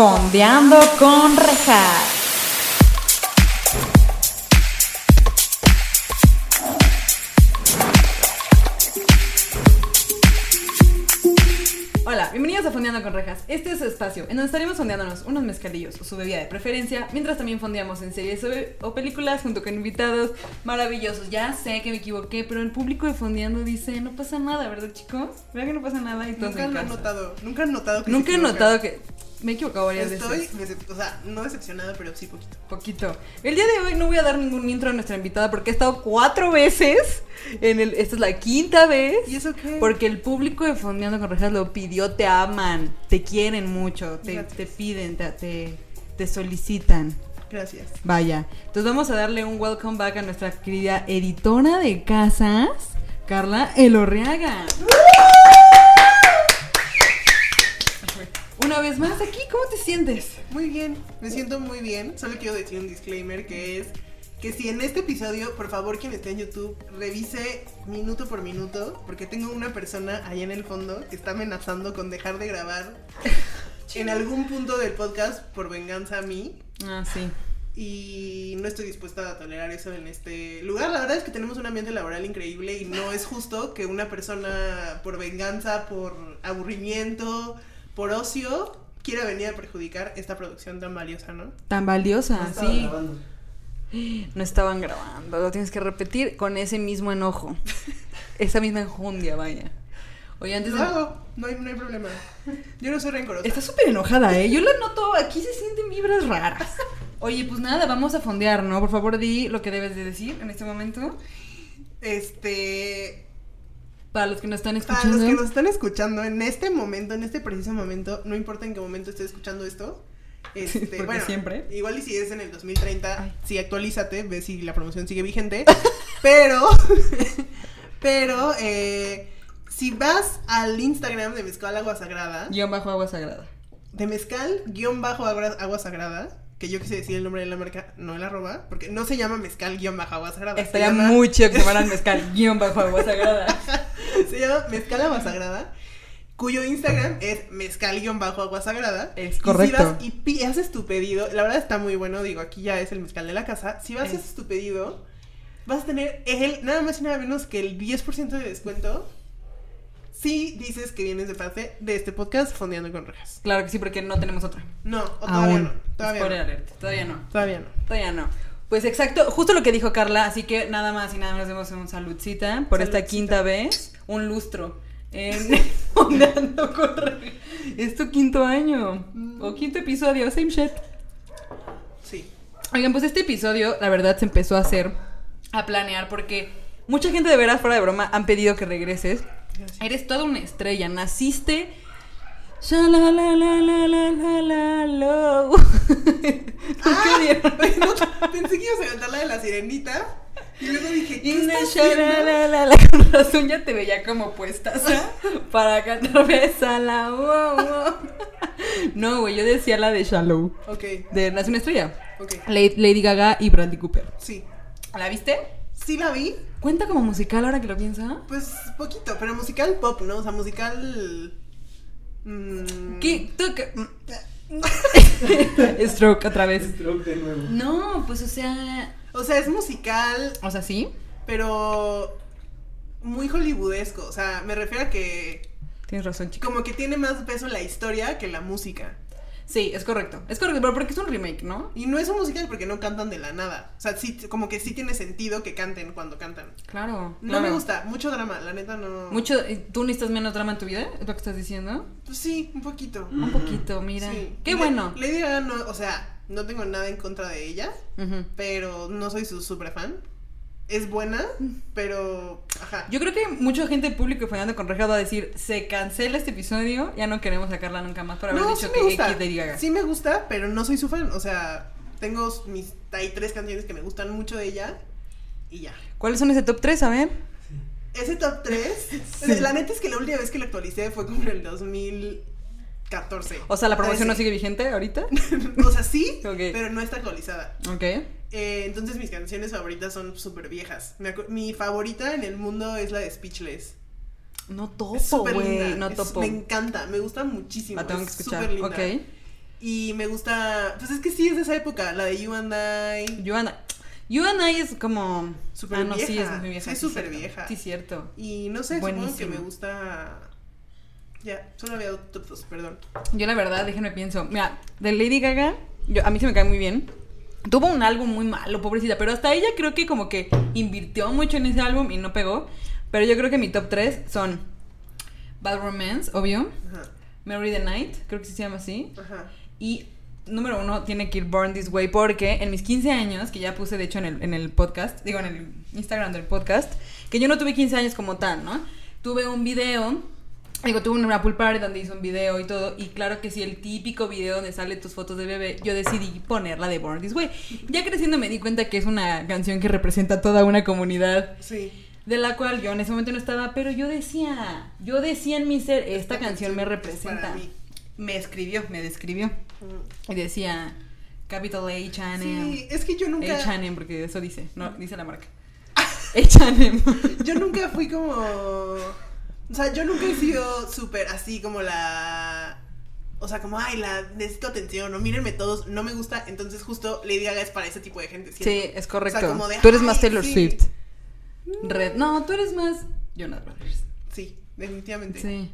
Fondeando con rejas. Hola, bienvenidos a Fondeando con Rejas. Este es su espacio en donde estaremos fondeándonos unos mezcalillos o su bebida de preferencia, mientras también fondeamos en series o, películas junto con invitados maravillosos. Ya sé que me equivoqué, pero el público de Fondeando dice, no pasa nada, ¿verdad chicos? ¿Verdad que no pasa nada? Y todos Nunca en lo he casa. notado, nunca he notado que Nunca he equivocan. notado que... Me he equivocado varias Estoy, veces. decep- o sea, no decepcionada, pero sí poquito. Poquito. El día de hoy no voy a dar ningún intro a nuestra invitada porque ha estado cuatro veces en el... Esta es la quinta vez. ¿Y eso qué? Porque el público de Fondeando con Rejas lo pidió, te aman, te quieren mucho, te, te piden, te, te, te solicitan. Gracias. Vaya. Entonces vamos a darle un welcome back a nuestra querida editora de casas, Carla Elorriaga. Una vez más aquí, ¿cómo te sientes? Muy bien, me siento muy bien. Solo quiero decir un disclaimer que es que si en este episodio, por favor, quien esté en YouTube, revise minuto por minuto, porque tengo una persona allá en el fondo que está amenazando con dejar de grabar en algún punto del podcast por venganza a mí. Ah, sí. y no estoy dispuesta a tolerar eso en este lugar. La verdad es que tenemos un ambiente laboral increíble y no es justo que una persona por venganza, por aburrimiento, por ocio, quiera venir a perjudicar esta producción tan valiosa, ¿no? Tan valiosa, No sí. grabando. No estaban grabando, lo tienes que repetir con ese mismo enojo. Esa misma enjundia, vaya. Oye, antes Lo de... hago, no hay, no hay problema. Yo no soy rencorosa. Está súper enojada, ¿eh? Yo la noto, aquí se sienten vibras raras. Oye, pues nada, vamos a fondear, ¿no? Por favor, di lo que debes de decir en este momento. Este, Para los que nos están para escuchando. los que nos están escuchando en este momento, en este preciso momento, no importa en qué momento estés escuchando esto. Este, Porque bueno, siempre. Igual y si es en el 2030, Ay. sí actualízate, ve si la promoción sigue vigente. pero, pero, eh, si vas al Instagram de Mezcal Agua Sagrada, Guión bajo agua sagrada. de Mezcal guion bajo agua, Sagrada, que yo quise decir el nombre de la marca, no el arroba, porque no se llama Mezcal guion bajo agua sagrada. Estaría llama- muy chido que se llamaran mezcal, guion bajo agua sagrada. Se llama Mezcal Agua Sagrada, cuyo Instagram es mezcal-agua sagrada. Es Y si correcto. vas y haces tu pedido, la verdad está muy bueno, digo, aquí ya es el mezcal de la casa. Si vas y Es. haces tu pedido, vas a tener el, nada más y nada menos que el 10% de descuento si dices que vienes de parte de este podcast Fondeando con Rejas. Claro que sí, porque no tenemos otra. No, o todavía Aún. no. Todavía Spoiler no. alert, Todavía no. Todavía no. Todavía no. Pues exacto, justo lo que dijo Carla, así que nada más y nada menos demos un saludcita por esta quinta vez, un lustro en con Es tu quinto año Mm. o quinto episodio, same shit. Sí. Oigan, pues este episodio, la verdad, se empezó a hacer, a planear, porque mucha gente de veras, fuera de broma, han pedido que regreses. Gracias. Eres toda una estrella, naciste. Shalalalalalalalalo. ¿Por Ah, qué dieron? no, pensé que ibas a cantar la de la sirenita. Y luego dije, ¿qué Inna estás haciendo? shalalala. Con razón ya te veía como puestas para cantar Besala. No, güey, yo decía la de Shallow. Ok, De Nace una estrella. ok. Lady Gaga y Bradley Cooper. Sí. ¿La viste? Sí la vi, ¿Cuenta como musical ahora que lo piensa? Pues poquito, pero musical pop, ¿no? O sea, musical. Mm, ¿Qué? ¿Tú qué? Stroke otra vez. Stroke de nuevo. No, pues o sea. O sea, es musical, O sea, sí. pero muy hollywoodesco. O sea, me refiero a que Tienes razón, chico. como que tiene más peso la historia que la música. Sí, es correcto. Es correcto, pero porque es un remake, ¿no? Y no es un musical porque no cantan de la nada. O sea, sí, como que sí tiene sentido que canten cuando cantan. Claro. No claro. me gusta, mucho drama, la neta no. Mucho. ¿Tú necesitas menos drama en tu vida? ¿Es lo que estás diciendo? Pues sí, un poquito. Un poquito, mira. Sí. Qué Le- bueno. Lady Gaga no, o sea, no tengo nada en contra de ella. Pero no soy su super fan. Es buena, pero ajá. Yo creo que mucha gente del público fallando con va a decir, se cancela este episodio, ya no queremos sacarla nunca más por haber no, dicho sí que me gusta. X de Gaga. Sí me gusta, pero no soy su fan, o sea, tengo mis hay tres canciones que me gustan mucho de ella y ya. ¿Cuáles son ese top 3? A ver. Ese top 3, la neta es que la última vez que lo actualicé fue como en el 2014. O sea, la promoción no sigue vigente ahorita. o sea, sí, pero no está actualizada. Ok. Eh, entonces mis canciones favoritas son súper viejas. Mi favorita en el mundo es la de Speechless. No topo, Es güey. No es- topo. Me encanta, me gusta muchísimo. La tengo que es escuchar. súper linda. Ok. Y me gusta, pues es que sí es de esa época, la de You and I. You and I. You and I es como. Súper ah, no, sí, vieja. es muy vieja. Sí, es sí, súper vieja. Sí, cierto. Y no sé, supongo que Buenísimo. me gusta. Ya, solo había top dos, perdón. Yo la verdad, déjenme pienso. Mira, de Lady Gaga, yo, a mí se me cae muy bien. Tuvo un álbum muy malo, pobrecita, pero hasta ella creo que como que invirtió mucho en ese álbum y no pegó. Pero yo creo que mi top 3 son Bad Romance, obvio. Ajá, Mary the Night, creo que se llama así. ajá. Y número uno tiene que ir Born This Way porque en mis 15 años, que ya puse de hecho en el, en el podcast, digo en el Instagram del podcast, que yo no tuve 15 años como tal, ¿no? Tuve un video, digo, tuve una pool party donde hice un video y todo, y claro que sí, el típico video donde sale tus fotos de bebé, yo decidí ponerla de Born This Way. Ya creciendo me di cuenta que es una canción que representa a toda una comunidad Sí. de la cual yo en ese momento no estaba, pero yo decía, yo decía en mi ser, esta, canción, me representa. Me escribió, me describió. Mm. Y decía Capital H and Sí, es que yo nunca. H&M, porque eso dice, no, dice la marca. H&M. Yo nunca fui como. O sea, yo nunca he sido súper así como la. O sea, como, ay, la necesito atención, o mírenme todos, no me gusta. Entonces, justo Lady Gaga es para ese tipo de gente. Sí, es correcto. O sea, como de, tú eres más "Ay, Taylor sí". Swift. Red. No, tú eres más Jonas Brothers. Sí, definitivamente. Sí.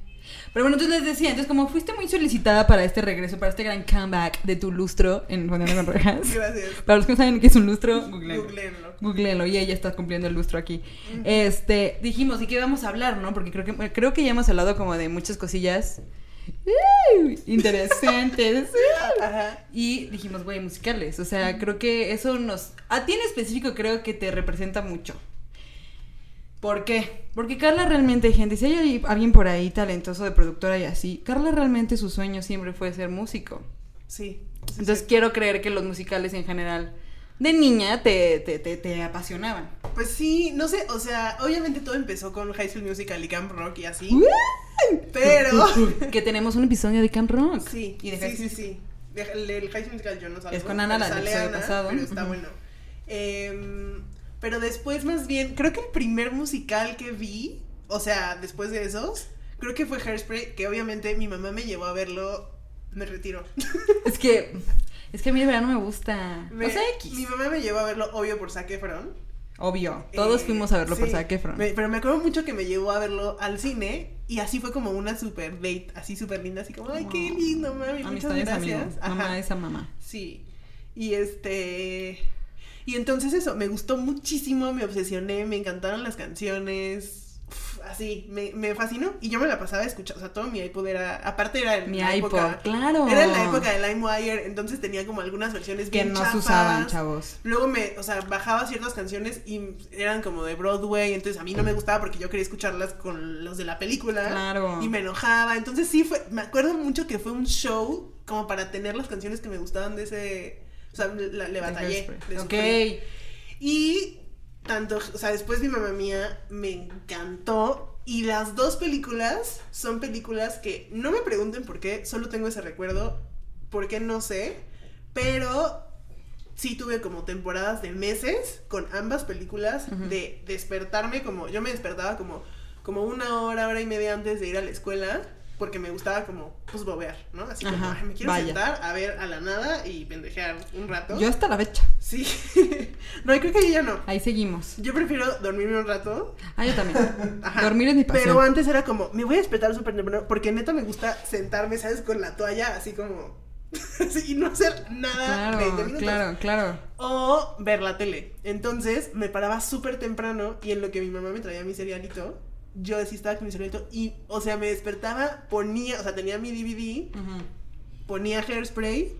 Pero bueno, entonces les decía, entonces como fuiste muy solicitada para este regreso, para este gran comeback de tu lustro en Fondeando con Rejas. Gracias. Para los que no saben qué es un lustro, googleenlo. Googleenlo. Y ella está cumpliendo el lustro aquí. Este, dijimos, ¿y qué vamos a hablar, no? Porque creo que creo que ya hemos hablado como de muchas cosillas ¡uh! interesantes. Ajá. Y dijimos, güey, musicales. O sea, creo que eso nos. A ti en específico creo que te representa mucho. ¿Por qué? Porque Carla realmente, gente, si hay alguien por ahí talentoso de productora y así, Carla realmente su sueño siempre fue ser músico. Sí. sí, Entonces sí. quiero creer que los musicales en general de niña te, te, te, te apasionaban. Pues sí, no sé, o sea, obviamente todo empezó con High School Musical y Camp Rock y así. Pero. que tenemos un episodio de Camp Rock. Sí, Y de sí, sí, sí. De- El, el High School Musical yo no salgo. Es con Ana, la del pasado. Pero está bueno. Em, pero después, más bien, creo que el primer musical que vi, o sea, después de esos, creo que fue Hairspray, que obviamente mi mamá me llevó a verlo. Me retiro. Es que. Es que a mí de verdad no me gusta. Me- o sea, X. Mi mamá me llevó a verlo, obvio, por Zac Efron. Obvio. Todos Eh, fuimos a verlo por Zac Efron. me- pero me acuerdo mucho que me llevó a verlo al cine y así fue como una super date, así súper linda, así como, ay, qué lindo, mami, muchas Amistades gracias. amigos. Ajá. Mamá esa mamá. Sí. Y este. Y entonces eso, me gustó muchísimo, me obsesioné, me encantaron las canciones. uf, así, me, me fascinó. Y yo me la pasaba escuchando. O sea, todo mi iPod era. Aparte era en Mi la iPod, época. claro. Era en la época de LimeWire, entonces tenía como algunas versiones que bien no se chafas. usaban, chavos. Luego me, o sea, bajaba ciertas canciones y eran como de Broadway, entonces a mí no me gustaba porque yo quería escucharlas con los de la película. Claro. Y me enojaba. Entonces sí fue, me acuerdo mucho que fue un show como para tener las canciones que me gustaban de ese, o sea, la- le batallé. Le Ok. Y tanto, o sea, después mi mamá mía me encantó. Y las dos películas son películas que no me pregunten por qué, solo tengo ese recuerdo, por qué no sé, pero sí tuve como temporadas de meses con ambas películas de despertarme como, yo me despertaba como, como una hora, hora y media antes de ir a la escuela, porque me gustaba como, pues, bobear, ¿no? Así como, Ajá, "Ay, me quiero vaya. sentar a ver a la nada y pendejear un rato. Yo hasta la fecha. Sí. no, creo que ya no. Ahí seguimos. Yo prefiero dormirme un rato. Ah, yo también. Ajá. Dormir es mi pasión. Pero antes era como, me voy a despertar súper temprano, porque neta me gusta sentarme, ¿sabes? Con la toalla, así como. y no hacer nada 20 Claro, minutos. claro, claro. O ver la tele. Entonces me paraba súper temprano y en lo que mi mamá me traía mi cerealito, yo sí estaba con mi cerealito y, o sea, me despertaba, ponía, o sea, tenía mi DVD, ponía hairspray,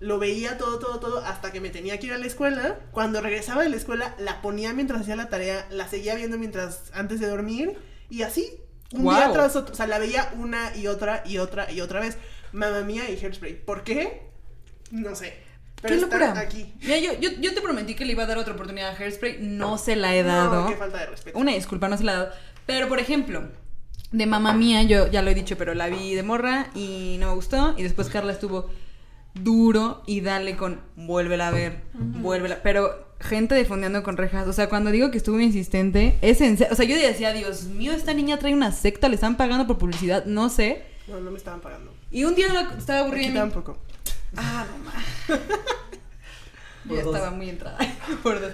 lo veía todo, todo, todo, hasta que me tenía que ir a la escuela. Cuando regresaba de la escuela, la ponía mientras hacía la tarea, la seguía viendo mientras, antes de dormir, y así, un día tras otro, o sea, la veía una y otra y otra y otra vez. Mamma mía y hairspray. ¿Por qué? No sé. Pero ¡Qué locura! aquí. Mira, yo, yo, yo te prometí que le iba a dar otra oportunidad a Hairspray. No se la he No, dado. qué falta de respeto. Una disculpa, no se la he dado. Pero, por ejemplo, de mamá mía, yo ya lo he dicho, pero la vi de morra y no me gustó. Y después Carla estuvo duro y dale con vuélvela a ver, vuélvela. Pero gente de Fondeando con Rejas, o sea, cuando digo que estuvo insistente, es en serio. O sea, yo decía, Dios mío, esta niña trae una secta, le están pagando por publicidad, no sé. No, no me estaban pagando. Y un día la- estaba aburrida Aquí en mi- tampoco. Ah, ya dos. estaba muy entrada. Por dos.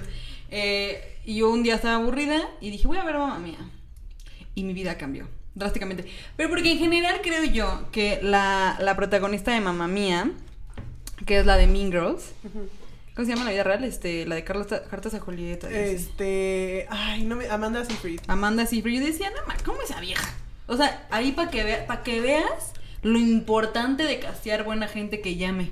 Eh, y yo un día estaba aburrida y dije, voy a ver a mamá mía. Y mi vida cambió drásticamente. Pero porque en general creo yo que la, la protagonista de mamá mía, que es la de Mean Girls, ¿cómo se llama la vida real? Este, la de Carlos, Cartas a Julieta. Este. Ay, no me. Amanda Seyfried. Amanda Seyfried. Yo decía, no, ma, ¿cómo esa vieja? O sea, ahí para que, vea, pa' que veas lo importante de castear buena gente que llame.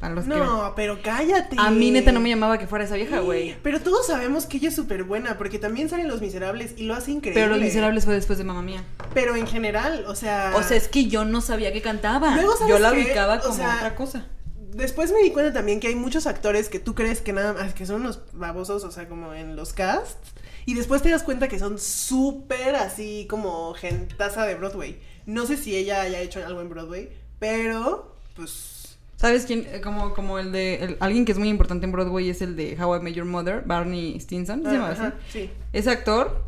Para los que No, pero cállate. A mí neta no me llamaba que fuera esa vieja, güey. Pero todos sabemos que ella es súper buena, porque también salen Los Miserables y lo hace increíble. Pero Los Miserables fue después de Mamá Mía. Pero en general, o sea. O sea, es que yo no sabía que cantaba. Luego, ¿sabes yo la qué? ubicaba O como sea, otra cosa. Después me di cuenta también que hay muchos actores que tú crees que nada más que son unos babosos, o sea, como en los casts. Y después te das cuenta que son súper así como gentaza de Broadway. No sé si ella haya hecho algo en Broadway, pero pues. ¿Sabes quién? Eh, Como, como el de. el- alguien que es muy importante en Broadway es el de How I Met Your Mother, Barney Stinson. ¿Se llama así? sí. Ese actor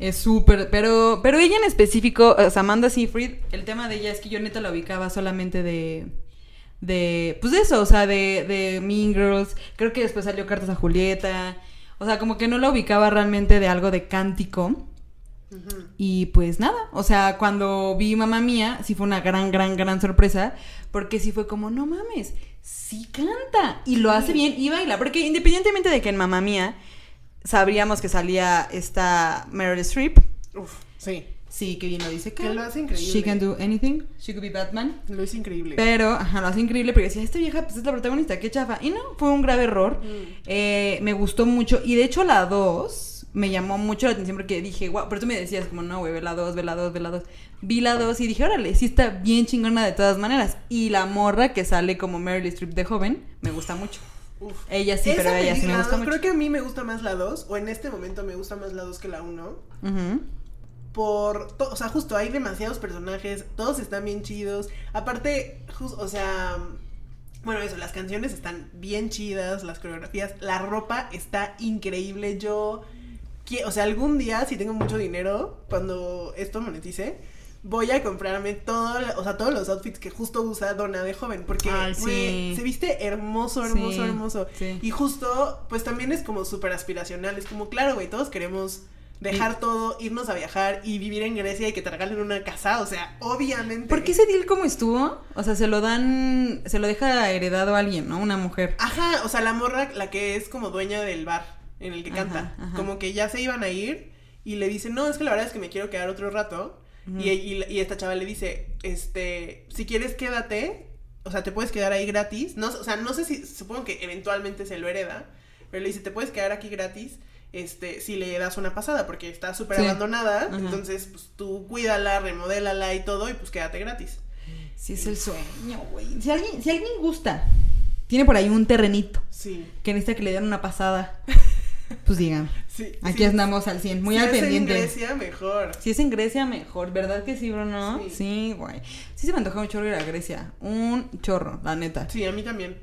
es súper. Pero, pero ella en específico, o sea, Amanda Seyfried, el tema de ella es que yo neta la ubicaba solamente de. De. Pues de eso, o sea, de, de Mean Girls. Creo que después salió Cartas a Julieta. O sea, como que no la ubicaba realmente de algo de cántico. Y pues nada, o sea, cuando vi Mamá Mía, sí fue una gran, gran, gran sorpresa, porque sí fue como, no mames, sí canta y lo hace bien y baila, porque independientemente de que en Mamá Mía sabríamos que salía esta Meryl Streep, Uf, sí. sí, que bien lo dice, Que lo hace increíble. She can do anything, she could be Batman. Lo es increíble. Pero, ajá, lo hace increíble porque decía, esta vieja pues es la protagonista, qué chafa. Y no, fue un grave error. Mm. Eh, me gustó mucho. Y de hecho la 2 me llamó mucho la atención porque dije, wow, pero tú me decías como, no, güey, ve la 2, ve la 2, ve la 2. Vi la 2 y dije, órale, sí está bien chingona de todas maneras. Y la morra que sale como Meryl Streep de joven, me gusta mucho. Uf. Ella sí, pero ella sí me gusta mucho. Creo que a mí me gusta más la 2, o en este momento me gusta más la 2 que la 1. Ujú. por, o sea, justo hay demasiados personajes, todos están bien chidos. Aparte, o sea, bueno, eso, las canciones están bien chidas, las coreografías, la ropa está increíble. Yo, o sea, algún día, si tengo mucho dinero, cuando esto monetice, voy a comprarme todo, o sea, todos los outfits que justo usa Donna de joven, porque Ay, se viste hermoso, hermoso, Sí, hermoso. sí. Y justo, pues también es como súper aspiracional, es como, claro, güey, todos queremos dejar todo, irnos a viajar y vivir en Grecia y que te regalen una casa, o sea, obviamente. ¿Por qué ese deal cómo estuvo? O sea, se lo dan, se lo deja heredado a alguien, ¿no? Una mujer. Ajá, o sea, la morra, la que es como dueña del bar en el que canta, ajá. como que ya se iban a ir y le dicen, no, es que la verdad es que me quiero quedar otro rato. Y, y- y esta chava le dice, este, si quieres quédate, o sea, te puedes quedar ahí gratis. No, o sea, no sé si, supongo que eventualmente se lo hereda, pero le dice, te puedes quedar aquí gratis. Este, si le das una pasada, porque está súper Sí. abandonada, Ajá. entonces, pues tú cuídala, remodélala y todo, y pues quédate gratis. Sí, es el sueño, güey. Si alguien, si alguien gusta, tiene por ahí un terrenito Sí, que necesita que le den una pasada, pues digan. sí. Aquí sí. andamos al 100, muy Si al es en pendiente. Grecia, mejor. Si es en Grecia, mejor, ¿verdad que sí, Bruno? Sí. Sí, güey. Sí se me antoja un chorro ir a Grecia. Un chorro, la neta. Sí, a mí también.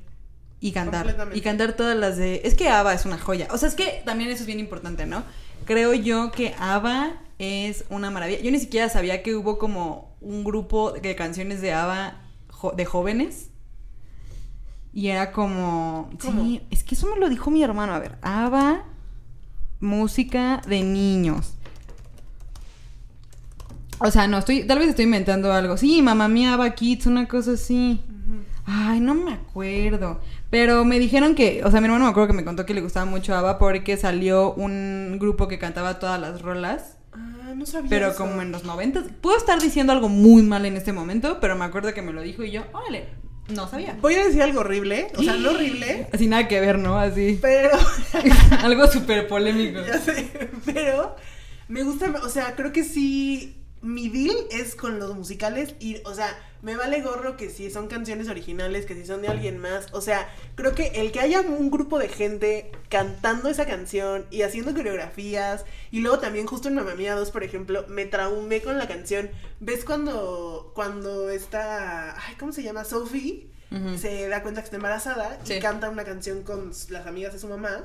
Y cantar. Y cantar todas las de. Es que ABBA es una joya. O sea, es que también eso es bien importante, ¿no? Creo yo que ABBA es una maravilla. Yo ni siquiera sabía que hubo como un grupo de canciones de ABBA jo- de jóvenes. Y era como. ¿Cómo? Sí, es que eso me lo dijo mi hermano. A ver, ABBA, música de niños. O sea, no, estoy, tal vez estoy inventando algo. Sí, mamá mía, Kids, una cosa así. Ay, no me acuerdo. Pero me dijeron que, o sea, mi hermano me acuerdo que me contó que le gustaba mucho ABBA porque salió un grupo que cantaba todas las rolas, Ah, no sabía pero eso. como en los 90. Puedo estar diciendo algo muy mal en este momento, pero me acuerdo que me lo dijo y yo, órale, no sabía. Voy a decir algo horrible, o sea, no horrible, Así nada que ver, ¿no? Así. pero... algo súper polémico. ya sé, pero me gusta, o sea, creo que sí, mi deal es con los musicales y, o sea, me vale gorro que si son canciones originales, que si son de alguien más, o sea, creo que el que haya un grupo de gente cantando esa canción y haciendo coreografías y luego también justo en Mamma Mía 2, por ejemplo, me traumé con la canción, ¿ves cuando, cuando está, ay, ¿cómo se llama? Sophie. Se da cuenta que está embarazada Sí. y canta una canción con las amigas de su mamá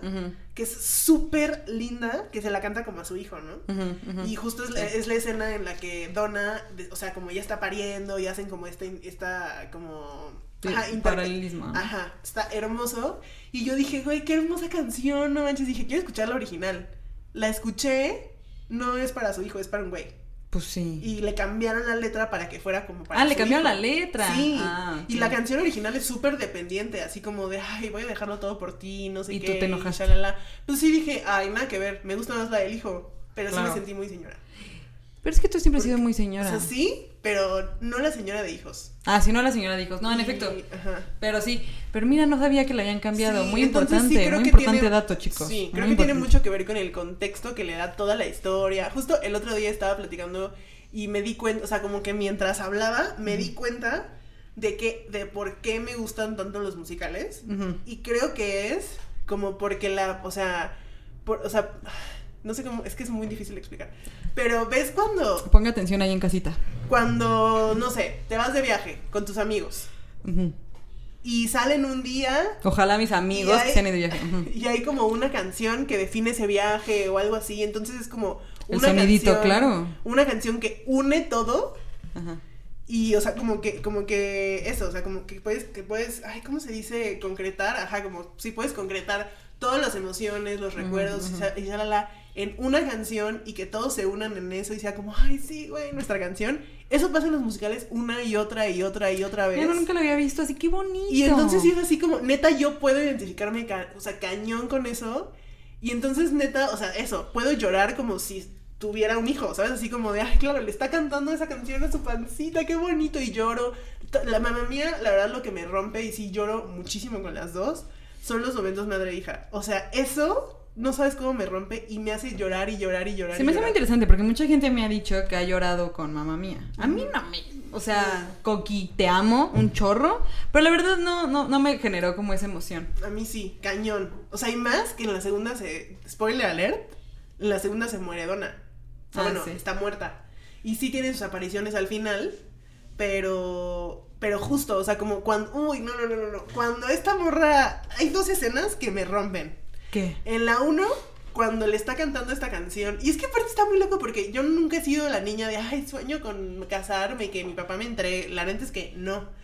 que es súper linda, que se la canta como a su hijo, ¿no? Y justo es, la, Sí. es la escena en la que Donna, o sea, como ella está pariendo y hacen como esta, esta como Ajá, paralelismo. Ajá, está hermoso. Y yo dije, güey, qué hermosa canción, no manches. Dije, quiero escuchar la original. La escuché, no es para su hijo, es para un güey. Pues sí. Y le cambiaron la letra para que fuera como para ah, le cambiaron hijo. la letra. Sí, Ah, y la canción original es súper dependiente, así como de, ay, voy a dejarlo todo por ti, no sé Y qué. tú te enojaste. shalala. Pues sí dije, ay, nada que ver, me gusta más la del hijo, pero sí me sentí muy señora. Pero es que tú siempre has sido muy O señora. sea, sí, pero no la señora de hijos. Ah, si no, la señora dijo. No, en Y- efecto. Ajá. Pero sí. Pero mira, no sabía que la habían cambiado. Sí, muy importante. sí muy que importante tiene- dato, chicos. Sí, creo que tiene mucho que ver con el contexto que le da toda la historia. Justo el otro día estaba platicando y me di cuenta, o sea, como que mientras hablaba, me di cuenta de que, de por qué me gustan tanto los musicales. Y creo que es como porque la, o sea, por- o sea, no sé cómo, es que es muy difícil de explicar. Pero ves cuando, Ponga atención ahí en casita. cuando, no sé, te vas de viaje con tus amigos y salen un día Ojalá mis amigos Y hay- que se han ido de viaje. Y hay como una canción que define ese viaje o algo así, entonces es como El una sonidito, canción, claro. Una canción que une todo Ajá. y o sea, como que como que eso, o sea, como que puedes que puedes, ay, ¿cómo se dice concretar? Ajá, como si puedes concretar todas las emociones, los recuerdos y sa- y shalala en una canción y que todos se unan en eso y sea como, ay, sí, güey, nuestra canción. Eso pasa en los musicales una y otra y otra y otra vez. Yo nunca lo había visto, así que bonito. Y entonces sí es así como, neta, yo puedo identificarme, ca- o sea, cañón con eso. Y entonces, neta, o sea, eso, puedo llorar como si tuviera un hijo, ¿sabes? Así como de, ay, claro, le está cantando esa canción a su pancita, qué bonito, y lloro. La mamá mía, la verdad, lo que me rompe, y sí lloro muchísimo con las dos, son los momentos madre-hija. O sea, eso, no sabes cómo me rompe y me hace llorar y llorar y llorar. Se y me hace muy interesante porque mucha gente me ha dicho que ha llorado con mamá mía. A mí no me. O sea, Coqui, te amo, un chorro. Pero la verdad no, no, no me generó como esa emoción. A mí sí, cañón. O sea, hay más que en la segunda se. Spoiler alert. En la segunda se muere Donna. Ah, bueno, sí. está muerta. Y sí tiene sus apariciones al final. Pero. Pero justo, o sea, como cuando. Uy, no, no, no, no, no. Cuando esta morra. Hay dos escenas que me rompen. ¿Qué? En la uno, cuando le está cantando esta canción. Y es que aparte está muy loco porque yo nunca he sido la niña de, ay, sueño con casarme y que mi papá me entregue. La neta es que no.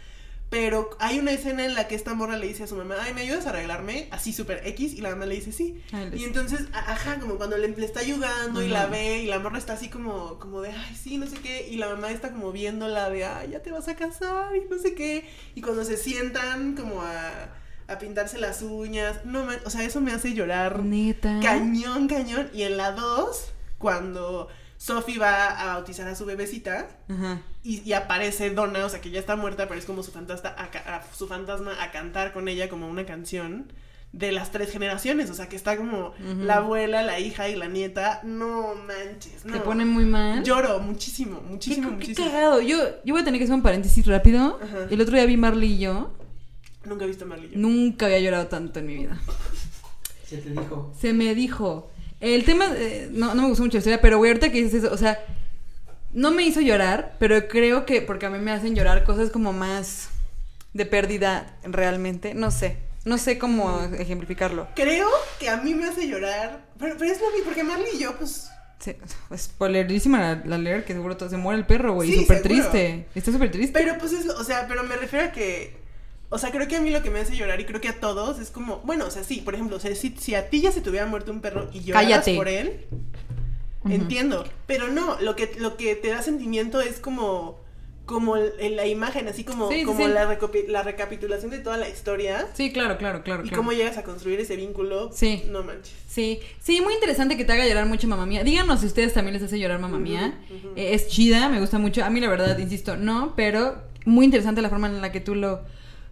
Pero hay una escena en la que esta morra le dice a su mamá, ay, ¿me ayudas a arreglarme? Así súper X. Y la mamá le dice, sí. Ay, les- Y entonces, ajá, como cuando le, le está ayudando y la ve y la morra está así como, como de, ay, sí, no sé qué. Y la mamá está como viéndola de, ay, ya te vas a casar y no sé qué. Y cuando se sientan como a, a pintarse las uñas, no, man, o sea, eso me hace llorar Neta. cañón, cañón. Y en la 2, cuando Sophie va a bautizar a su bebecita Ajá. y, y aparece Donna, o sea que ya está muerta, pero es como su, fantasta a ca- a- su fantasma a cantar con ella como una canción de las tres generaciones, o sea que está como la abuela, la hija y la nieta. No manches, no. Te pone muy mal. Lloro muchísimo, Qué, muchísimo, qué muchísimo. cagado. Yo, yo voy a tener que hacer un paréntesis rápido. Ajá. El otro día vi Marley y yo. Nunca he visto a Marley yo. Nunca había llorado tanto en mi vida. Se te dijo. Se me dijo. El tema, eh, no, no me gustó mucho la historia, pero güey, ahorita que dices eso, o sea, no me hizo llorar, pero creo que porque a mí me hacen llorar cosas como más de pérdida realmente, no sé, no sé cómo ejemplificarlo. Creo que a mí me hace llorar, pero, pero es lo mismo, porque Marley y yo, pues, Sí, spoilerísima la, la leer, que seguro todo, se muere el perro, güey, Sí, súper triste, está súper triste. Pero pues es, o sea, pero me refiero a que, o sea, creo que a mí lo que me hace llorar y creo que a todos es como, bueno, o sea, sí, por ejemplo, o sea, si, si a ti ya se te hubiera muerto un perro y Cállate. por él, entiendo, pero no, lo que, lo que te da sentimiento es como, como el- la imagen, así como, Sí, sí, como sí. La, la recapitulación de toda la historia Sí, claro, claro, claro. y claro. cómo llegas a construir ese vínculo, Sí. no manches. Sí, sí, muy interesante que te haga llorar mucho mamá mía. Díganos si ustedes también les hace llorar mamá mía. Eh, es chida, me gusta mucho. A mí la verdad, insisto, no, pero muy interesante la forma en la que tú lo,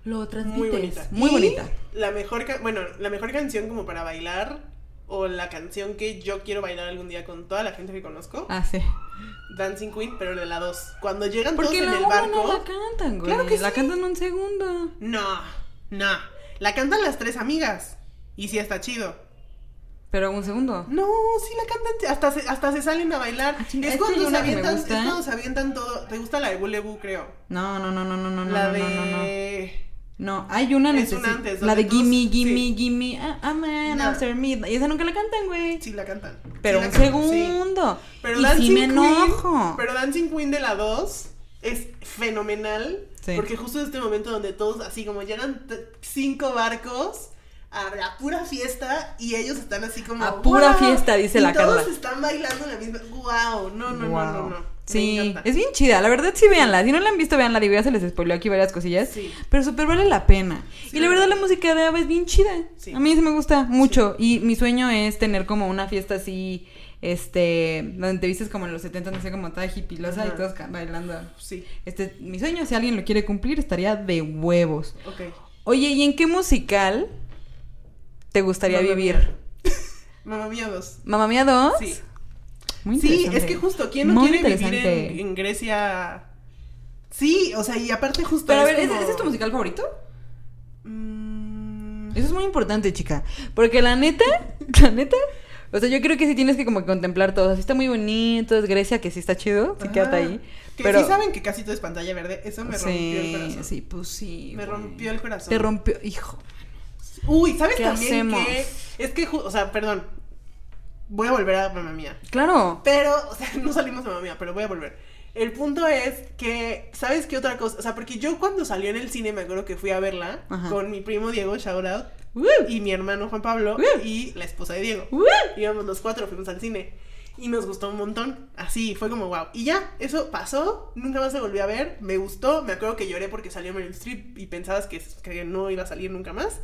lo transmites. Muy bonita. Muy Y bonita. La mejor, bueno, la mejor canción como para bailar o la canción que yo quiero bailar algún día con toda la gente que conozco. Ah, sí. Dancing Queen, pero de la 2. Cuando llegan Porque todos en el barco. no la cantan, güey. Claro que La sí. cantan un segundo. No, no. La cantan las tres amigas. Y sí está chido. Pero un segundo. No, sí la cantan. Hasta se, hasta se salen a bailar. Ah, es, cuando se avientan, es cuando se avientan todo. ¿Te gusta la de Bulebu, creo? No, no, no, no, no, no, la no, de. no, no, no. Hay una Es necesi- una antes, La de todos- Gimme, Gimme, sí. Gimme, ah, a man No. after midnight. Y esa nunca la cantan, güey. Sí la cantan. Pero Sí un cantan, sí. segundo. Pero y Dancing sí me Queen, enojo. Pero Dancing Queen de la 2 es fenomenal. Sí. Porque justo es este momento donde todos, así como llegan cinco barcos a la pura fiesta y ellos están así como. A pura fiesta, dice y la todos Carla. están bailando en la misma. ¡Wow! No, no, no, no, no. Sí, es bien chida. La verdad, sí, véanla. Si no la han visto, véanla. Digo, ya se les spoiló aquí varias cosillas. Sí. Pero súper vale la pena. Sí, y la verdad, la música de ABBA es bien chida. Sí. A mí sí me gusta mucho. Y mi sueño es tener como una fiesta así, este, donde te vistes como en los 70, no sé, como toda hippilosa y todos bailando. Sí, Este, mi sueño, si alguien lo quiere cumplir, estaría de huevos. ok. Oye, ¿y en qué musical te gustaría Mamma vivir? Mamá mía 2. ¿Mamá Mía 2? Sí. Muy Sí, es que justo, ¿quién no Muy quiere vivir en, en Grecia? Sí, o sea, y aparte justo. Pero a ver, ¿es, como- ¿ese es tu musical favorito? Mm, Eso es muy importante, chica. Porque la neta, la neta, o sea, yo creo que sí tienes que como contemplar todo. Así está muy bonito, es Grecia, que sí está chido, sí quédate ahí. Que pero sí saben que casi todo es pantalla verde, eso me rompió el corazón. sí, pues sí. Me güey. rompió el corazón. Te rompió, hijo. Uy, ¿sabes ¿Qué también hacemos? que es que o sea, perdón. Voy a volver a mamá mía. Claro. Pero, o sea, no salimos de mamá mía, pero voy a volver. El punto es que, ¿sabes qué otra cosa? O sea, porque yo cuando salió en el cine me acuerdo que fui a verla Ajá. con mi primo Diego, shout out, ¡Woo! y mi hermano Juan Pablo y la esposa de Diego. ¡Woo! Íbamos los cuatro, fuimos al cine. Y nos gustó un montón. Así, fue como wow. Y ya, eso pasó. Nunca más se volvió a ver. Me gustó. Me acuerdo que lloré porque salió Meryl Streep y pensabas que, que no iba a salir nunca más.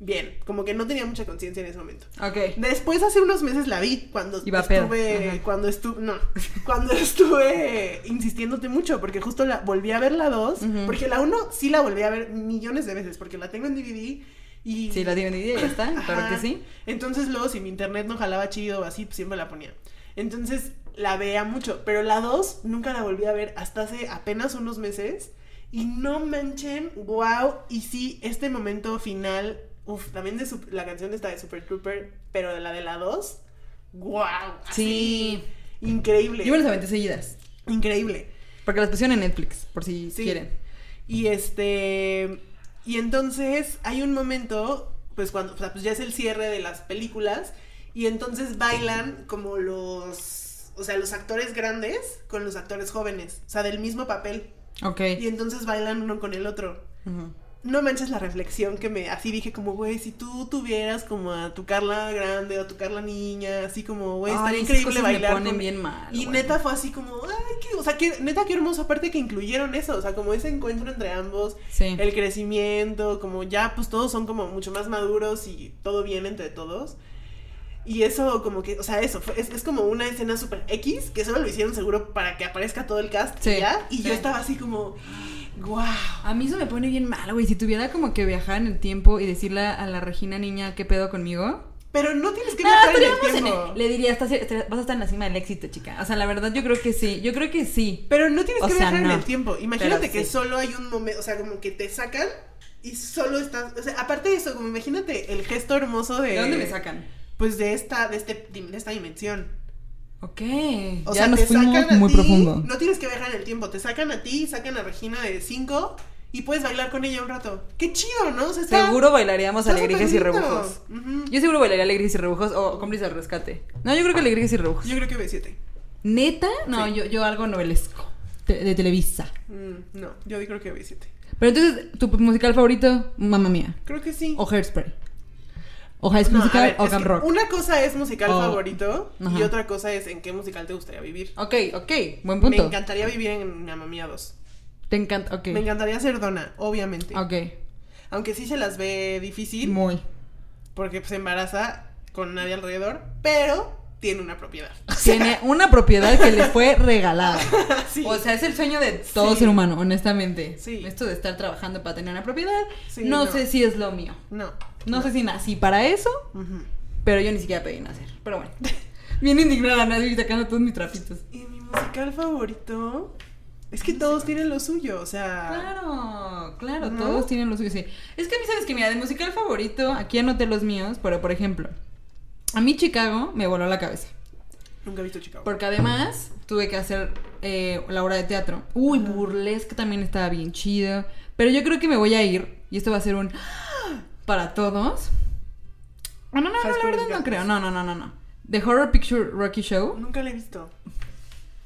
Bien, como que no tenía mucha conciencia en ese momento. Ok. Después, hace unos meses la vi cuando Iba estuve. Ajá. Cuando estuve. No. Cuando estuve insistiéndote mucho. Porque justo la volví a ver la 2. Ujú. Porque la 1 sí la volví a ver millones de veces. Porque la tengo en DVD. Y Sí, la DVD ya está, claro que sí. entonces luego si mi internet no jalaba chido o así, pues siempre la ponía. Entonces la veía mucho, pero la 2 nunca la volví a ver hasta hace apenas unos meses. Y no manchen, wow. Y sí, este momento final, uff, también de su- la canción esta de Super Trooper, pero de la de la 2, wow. Sí. Increíble. Yo me las aventé seguidas. Increíble. Porque las pusieron en Netflix, por si Sí. quieren. Y este. Y entonces hay un momento, pues cuando. O sea, pues ya es el cierre de las películas. Y entonces bailan como los. O sea, los actores grandes con los actores jóvenes. O sea, del mismo papel. Ok. Y entonces bailan uno con el otro. Ujú. No manches la reflexión que me. Así dije, como, güey, si tú tuvieras como a tu Carla grande o a tu Carla niña, así como, güey, estaría increíble bailar. Me ponen con- bien mal. y neta fue así como, ay, qué, o sea, que, neta qué hermoso, aparte que incluyeron eso, o sea, como ese encuentro entre ambos, Sí. el crecimiento, como ya pues todos son como mucho más maduros y todo bien entre todos. Y eso como que, o sea, eso, fue- es, es como una escena super X, que solo lo hicieron seguro para que aparezca todo el cast Sí, y ya, y sí. yo estaba así como, wow. A mí eso me pone bien mal, güey. Si tuviera como que viajar en el tiempo y decirle a la Regina niña qué pedo conmigo. Pero no tienes que No, viajar en el en tiempo. el- Le diría, estás- estás- vas a estar en la cima del éxito, chica. O sea, la verdad, yo creo que sí. Yo creo que sí. Pero no tienes O que sea, viajar no. en el tiempo. Imagínate Pero que sí. solo hay un momento, o sea, como que te sacan y solo estás, o sea, aparte de eso, como imagínate el gesto hermoso de ¿De dónde me sacan? Pues de esta de este de esta dimensión. Ok. O ya sea, nos te fuimos sacan a muy ti, profundo. No tienes que viajar en el tiempo, te sacan a ti, sacan a Regina de 5 y puedes bailar con ella un rato. Qué chido, ¿no? O sea, está- Seguro bailaríamos alegrías y rebujos. Yo seguro bailaría alegrías y rebujos o cómplices al rescate. No, yo creo que alegrías y rebujos. Yo creo que B7. ¿Neta? No, Sí. yo, yo algo novelesco. te- de Televisa. Mm, no, yo creo que B7. Pero entonces, ¿tu musical favorito? Mamma mía. Creo que sí. O Hairspray. O High School No, a Musical ver, o Camp Rock. Una cosa es musical favorito y otra cosa es en qué musical te gustaría vivir. Ok, ok. Buen Me punto. encantaría vivir en Mamma Mía 2. Te encanta. Ok. Me encantaría ser dona, obviamente. Ok. Aunque sí se las ve difícil Muy. porque se embaraza con nadie alrededor, pero tiene una propiedad. Tiene una propiedad que le fue regalada. Sí. O sea, es el sueño de todo Sí. ser humano, honestamente. Sí. Esto de estar trabajando para tener una propiedad, no. sé si es lo mío. no. No, sé si nací para eso, pero yo ni siquiera pedí nacer. Pero bueno. Bien indignada, nadie sacando todos mis trapitos. Y mi musical favorito es que todos tienen lo suyo, o sea, Claro, claro, ¿No? todos tienen lo suyo, sí. Es que a mí, ¿sabes que Mira, de musical favorito, aquí anoté los míos, pero por ejemplo, a mí Chicago me voló la cabeza. nunca he visto Chicago. Porque además tuve que hacer eh, la obra de teatro. Uy, burlesque también estaba bien chido. Pero yo creo que me voy a ir, y esto va a ser un para todos. No, no, no, High no, la verdad no creo. No, no, no, no, no. The Horror Picture Rocky Show. Nunca la he visto.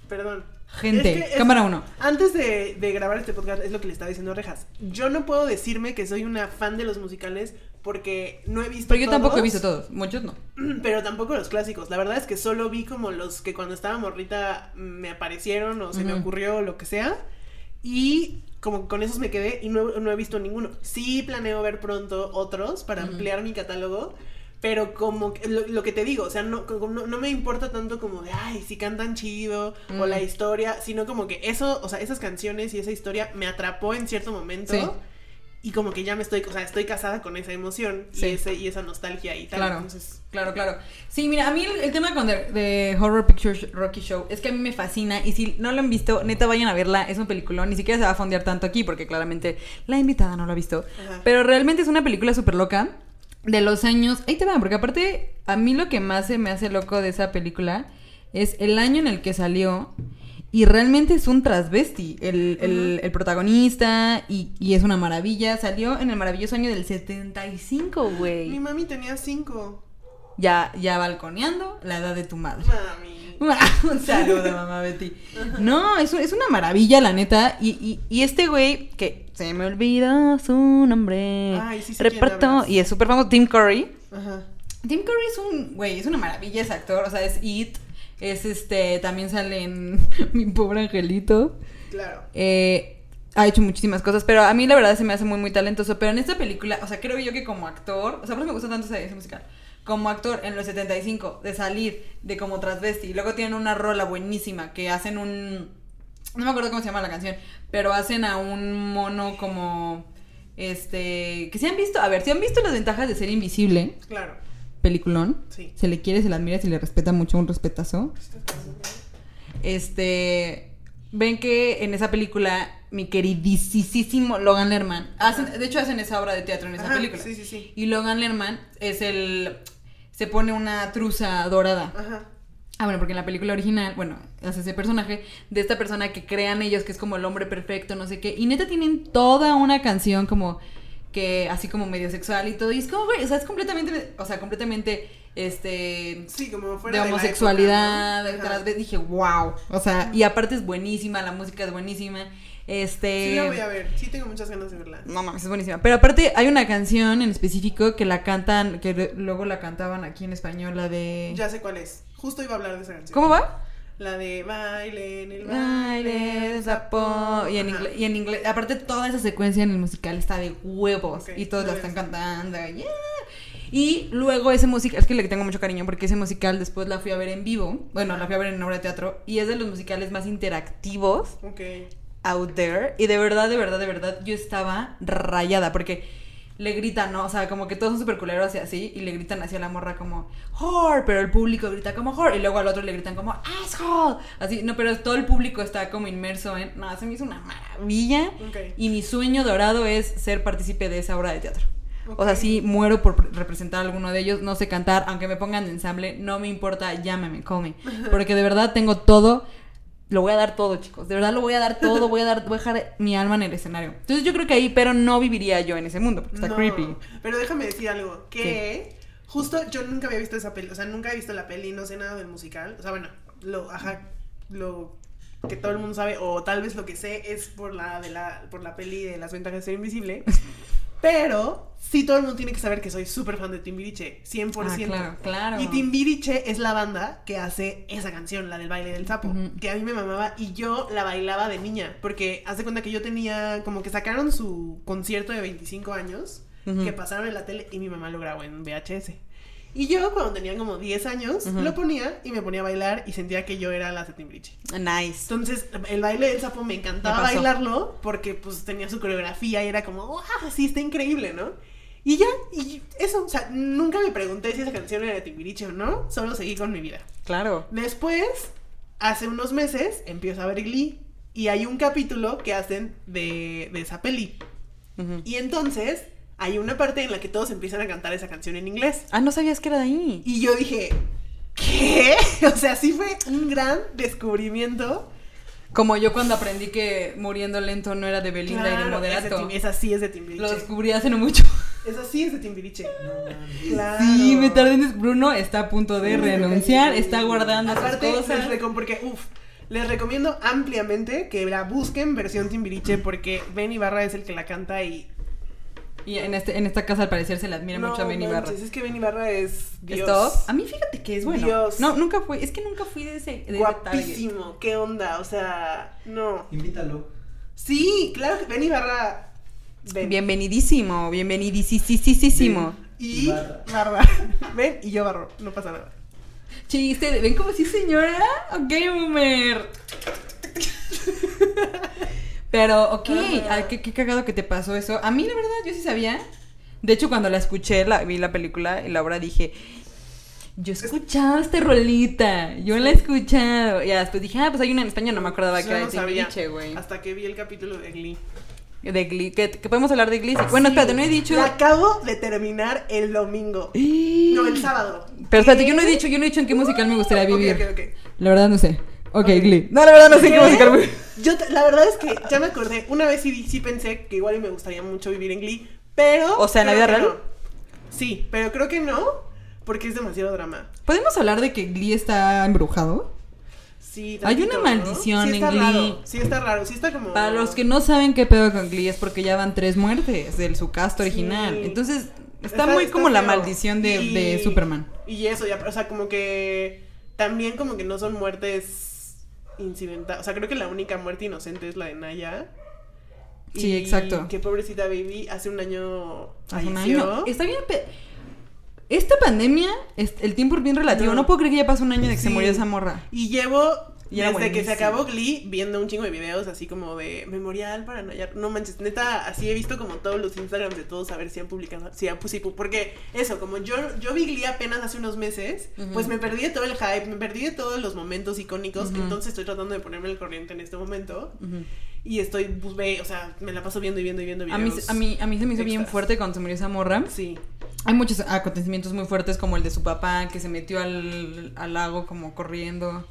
Perdón. Gente, Es que es- cámara uno. Antes de, de grabar este podcast, es lo que le estaba diciendo a Rejas. Yo no puedo decirme que soy una fan de los musicales porque no he visto Pero yo tampoco he visto todos, muchos no. Pero tampoco los clásicos. La verdad es que solo vi como los que cuando estaba morrita me aparecieron o se me ocurrió o lo que sea. Y como con esos me quedé y no, no he visto ninguno. Sí planeo ver pronto otros para ampliar mi catálogo. Pero como que- lo, lo que te digo, o sea, no, como no, no me importa tanto como de, ay, si cantan chido o Mm. la historia, sino como que eso, o sea, esas canciones y esa historia me atrapó en cierto momento. Sí. Y como que ya me estoy, o sea, estoy casada con esa emoción Sí. y, ese, y esa nostalgia y tal. Claro. Entonces, Claro, claro. Sí, mira, a mí el, el tema con The, The Horror Picture Sh- Rocky Show es que a mí me fascina y si no lo han visto, neta vayan a verla, es un peliculón, ni siquiera se va a fondear tanto aquí porque claramente la invitada no lo ha visto, Ajá. pero realmente es una película súper loca de los años, ahí te van, porque aparte a mí lo que más se me hace loco de esa película es el año en el que salió y realmente es un transvesti, el, el- el protagonista, y, y es una maravilla. Salió en el maravilloso año del 75, Mi güey. mami tenía cinco. Ya, ya balconeando la edad de tu madre. Mami. Un saludo, mamá Betty. No, es, es una maravilla, la neta. Y, y, y este güey, que se me olvidó su nombre. Ay, sí quién Reparto. Y es súper famoso, Tim Curry. Ajá. Tim Curry es un, güey, es una maravilla, es actor. O sea, es It. Es este, también sale en Mi Pobre Angelito. Claro. Eh, ha hecho muchísimas cosas, pero a mí la verdad se me hace muy, muy talentoso. Pero en esta película, o sea, creo yo que como actor, o sea, por eso me gusta tanto esa musical. Como actor en los 75, de salir de como transvesti, y luego tienen una rola buenísima que hacen un. No me acuerdo cómo se llama la canción, pero hacen a un mono como. Este. Que se han visto. A ver, si han visto las ventajas de ser invisible, Claro. Peliculón. Sí. Se le quiere, se le admira, se le respeta mucho, un respetazo. Este. Ven que en esa película, mi queridísimo Logan Lerman. hacen- de hecho, hacen esa obra de teatro en esa Ajá, película. Sí, sí, sí. Y Logan Lerman es el. Se pone una truza dorada. Ajá. Ah, bueno, porque en la película original, bueno, hace ese personaje de esta persona que crean ellos que es como el hombre perfecto, no sé qué. Y neta tienen toda una canción como que así como medio sexual y todo. Y es como, güey, o sea, es completamente, o sea, completamente, este, Sí, como fuera de la homosexualidad, de trans- dije, wow. O sea, y aparte es buenísima, la música es buenísima. Este. Sí, la voy a ver. Sí, tengo muchas ganas de verla. No mames, es buenísima. Pero aparte hay una canción en específico que la cantan, que luego la cantaban aquí en español, la de. Ya sé cuál es. Justo iba a hablar de esa canción. ¿Cómo va? La de baile en el Baile de sapo. Y en, inglés, y en inglés, aparte toda esa secuencia en el musical está de huevos. Y todos la están cantando. yeah. Y luego ese musical, es que le tengo mucho cariño porque ese musical después la fui a ver en vivo. Bueno, la fui a ver en obra de teatro. Y es de los musicales más interactivos Ok. out there. Y de verdad, de verdad, de verdad, yo estaba rayada porque le gritan, ¿no? O sea, como que todos son súper culeros y así. Y le gritan hacia la morra como, whore. Pero el público grita como whore. Y luego al otro le gritan como, asshole. Así, no, pero todo el público está como inmerso en. No, se me hizo una maravilla. Y mi sueño dorado es ser partícipe de esa obra de teatro. O sea, sí, muero por pre- representar a alguno de ellos. No sé cantar, aunque me pongan de ensamble, no me importa, llámame, come. Porque de verdad tengo todo. Lo voy a dar todo, chicos. De verdad lo voy a dar todo. Voy a dar, voy a dejar mi alma en el escenario. Entonces yo creo que ahí, pero no viviría yo en ese mundo, porque está No, creepy. Pero déjame decir algo, que justo yo nunca había visto esa peli, o sea, nunca he visto la peli, no sé nada del musical. O sea, bueno, lo, ajá, lo que todo el mundo sabe, o tal vez lo que sé es por la de la, por la peli de las ventajas de ser invisible. Pero sí todo el mundo tiene que saber que soy súper fan de Timbiriche, 100%. Ah, claro, claro. Y Timbiriche es la banda que hace esa canción, la del baile del sapo, que a mí me mamaba y yo la bailaba de niña, porque hace cuenta que yo tenía, como que sacaron su concierto de 25 años, que pasaron en la tele y mi mamá lo grabó en VHS. Y yo cuando tenía como 10 años, Ujú. lo ponía y me ponía a bailar y sentía que yo era la de Timbiriche. Nice. Entonces, el baile del sapo me encantaba bailarlo porque pues tenía su coreografía y era como, ¡wow! Sí, está increíble, ¿no? Y ya, y eso, o sea, nunca me pregunté si esa canción era de Timbiriche o no, solo seguí con mi vida. Claro. Después, hace unos meses, empiezo a ver Glee y hay un capítulo que hacen de, de esa peli. Ujú. Y entonces, hay una parte en la que todos empiezan a cantar esa canción en inglés. Ah, no sabías que era de ahí. Y yo dije, ¿qué? O sea, sí fue un gran descubrimiento. Como yo cuando aprendí que Muriendo Lento no era de Belinda y de Claro, es de Moderato. Esa sí es de Timbiriche. Lo descubrí hace no mucho. Esa sí es de Timbiriche. No. Claro. Sí, me tardé en Bruno está a punto de Sí, renunciar, sí. está guardando sus Aparte, cosas. les porque, uff, Les recomiendo ampliamente que la busquen versión Timbiriche porque Ben Ibarra es el que la canta y... Y en, este, en esta casa al parecer se le admira no, mucho a Ben Ibarra. manches, es que Ben Ibarra es Dios. A mí fíjate que es bueno. Dios. No, nunca fui, es que nunca fui de ese, de ese. Guapísimo, qué onda, o sea, no. Invítalo. Sí, claro que Ben Ibarra... Ben. Bienvenidísimo, bienvenidísimo. Y. Barra. Ben y yo barro, no pasa nada. Chiste, ¿ven como sí, señora? Ok, boomer. Pero, ok, ay, qué, qué cagado que te pasó eso. A mí, la verdad, yo sí sabía. De hecho, cuando la escuché, la, vi la película y la obra dije, yo he escuchado esta rolita, yo la he escuchado. Y después dije, ah, pues hay una en España, no me acordaba que Yo era no de sabía Timbiriche, güey. hasta que vi el capítulo de Glee. De Glee, que, que podemos hablar de Glee. sí. Bueno, espérate, no he dicho... La acabo de terminar el domingo. No, el sábado. Pero espérate, yo no he dicho, yo no he dicho en qué musical me gustaría vivir. ok, ok. La verdad no sé. Ok. Glee. No, la verdad no sé qué musical Yo, la verdad es que ya me acordé. Una vez sí, sí pensé que igual me gustaría mucho vivir en Glee, pero. O sea, ¿en la vida real? no. Sí, pero creo que no, porque es demasiado drama. ¿Podemos hablar de que Glee está embrujado? Sí, Hay tantito, una ¿no? maldición sí en Glee. Raro, sí, está raro. Sí, está como. Para los que no saben qué pedo con Glee es porque ya van tres muertes de su cast Sí. original. Entonces, está, Está- muy está como la maldición de, Y- de Superman. Y eso, ya, o sea, como que. También, como que no son muertes incidentales. O sea, creo que la única muerte inocente es la de Naya. Sí, Y exacto. Que pobrecita baby hace un año. Hace un falleció. año. Está bien. pe- Esta pandemia, el tiempo es bien relativo. No, No. puedo creer que ya pasó un año de que se murió esa morra. Y llevo Y era desde que se acabó Glee viendo un chingo de videos así como de memorial para Nayar. No manches, neta, así he visto como todos los Instagrams de todos a ver si han publicado. Si han, pues, porque eso, como yo, yo vi Glee apenas hace unos meses, pues me perdí de todo el hype, me perdí de todos los momentos icónicos. Ujú. Entonces estoy tratando de ponerme al corriente en este momento. Y estoy, pues ve, o sea, me la paso viendo y viendo y viendo A mí, videos. a, mí, a mí se me hizo bien fuerte cuando se murió esa morra. Sí. Hay muchos acontecimientos muy fuertes como el de su papá que se metió al, al lago como corriendo.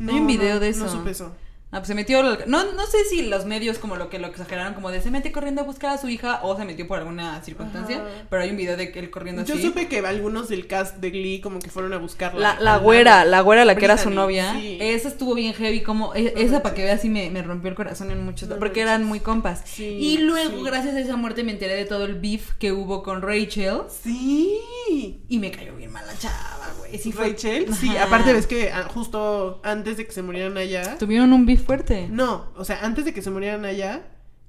Hay un video no, de eso. No supe eso. Ah, pues se metió. No, no sé si los medios como lo que lo exageraron, como de se mete corriendo a buscar a su hija o se metió por alguna circunstancia. Ajá. Pero hay un video de él corriendo Yo así. supe que algunos del cast de Glee como que fueron a buscarla. La, la güera, la güera, la que era su novia, sí. esa estuvo bien heavy, como, e- No esa para que veas sí me, me rompió el corazón en muchos, No porque eran muy compas. Sí, y luego, sí. gracias a esa muerte, me enteré de todo el beef que hubo con Rachel, Sí. y me cayó bien mal la chava, güey. Sí fue- Rachel, sí, aparte ves que ah, justo antes de que se murieran allá. Tuvieron un beef fuerte. No, o sea, antes de que se murieran allá,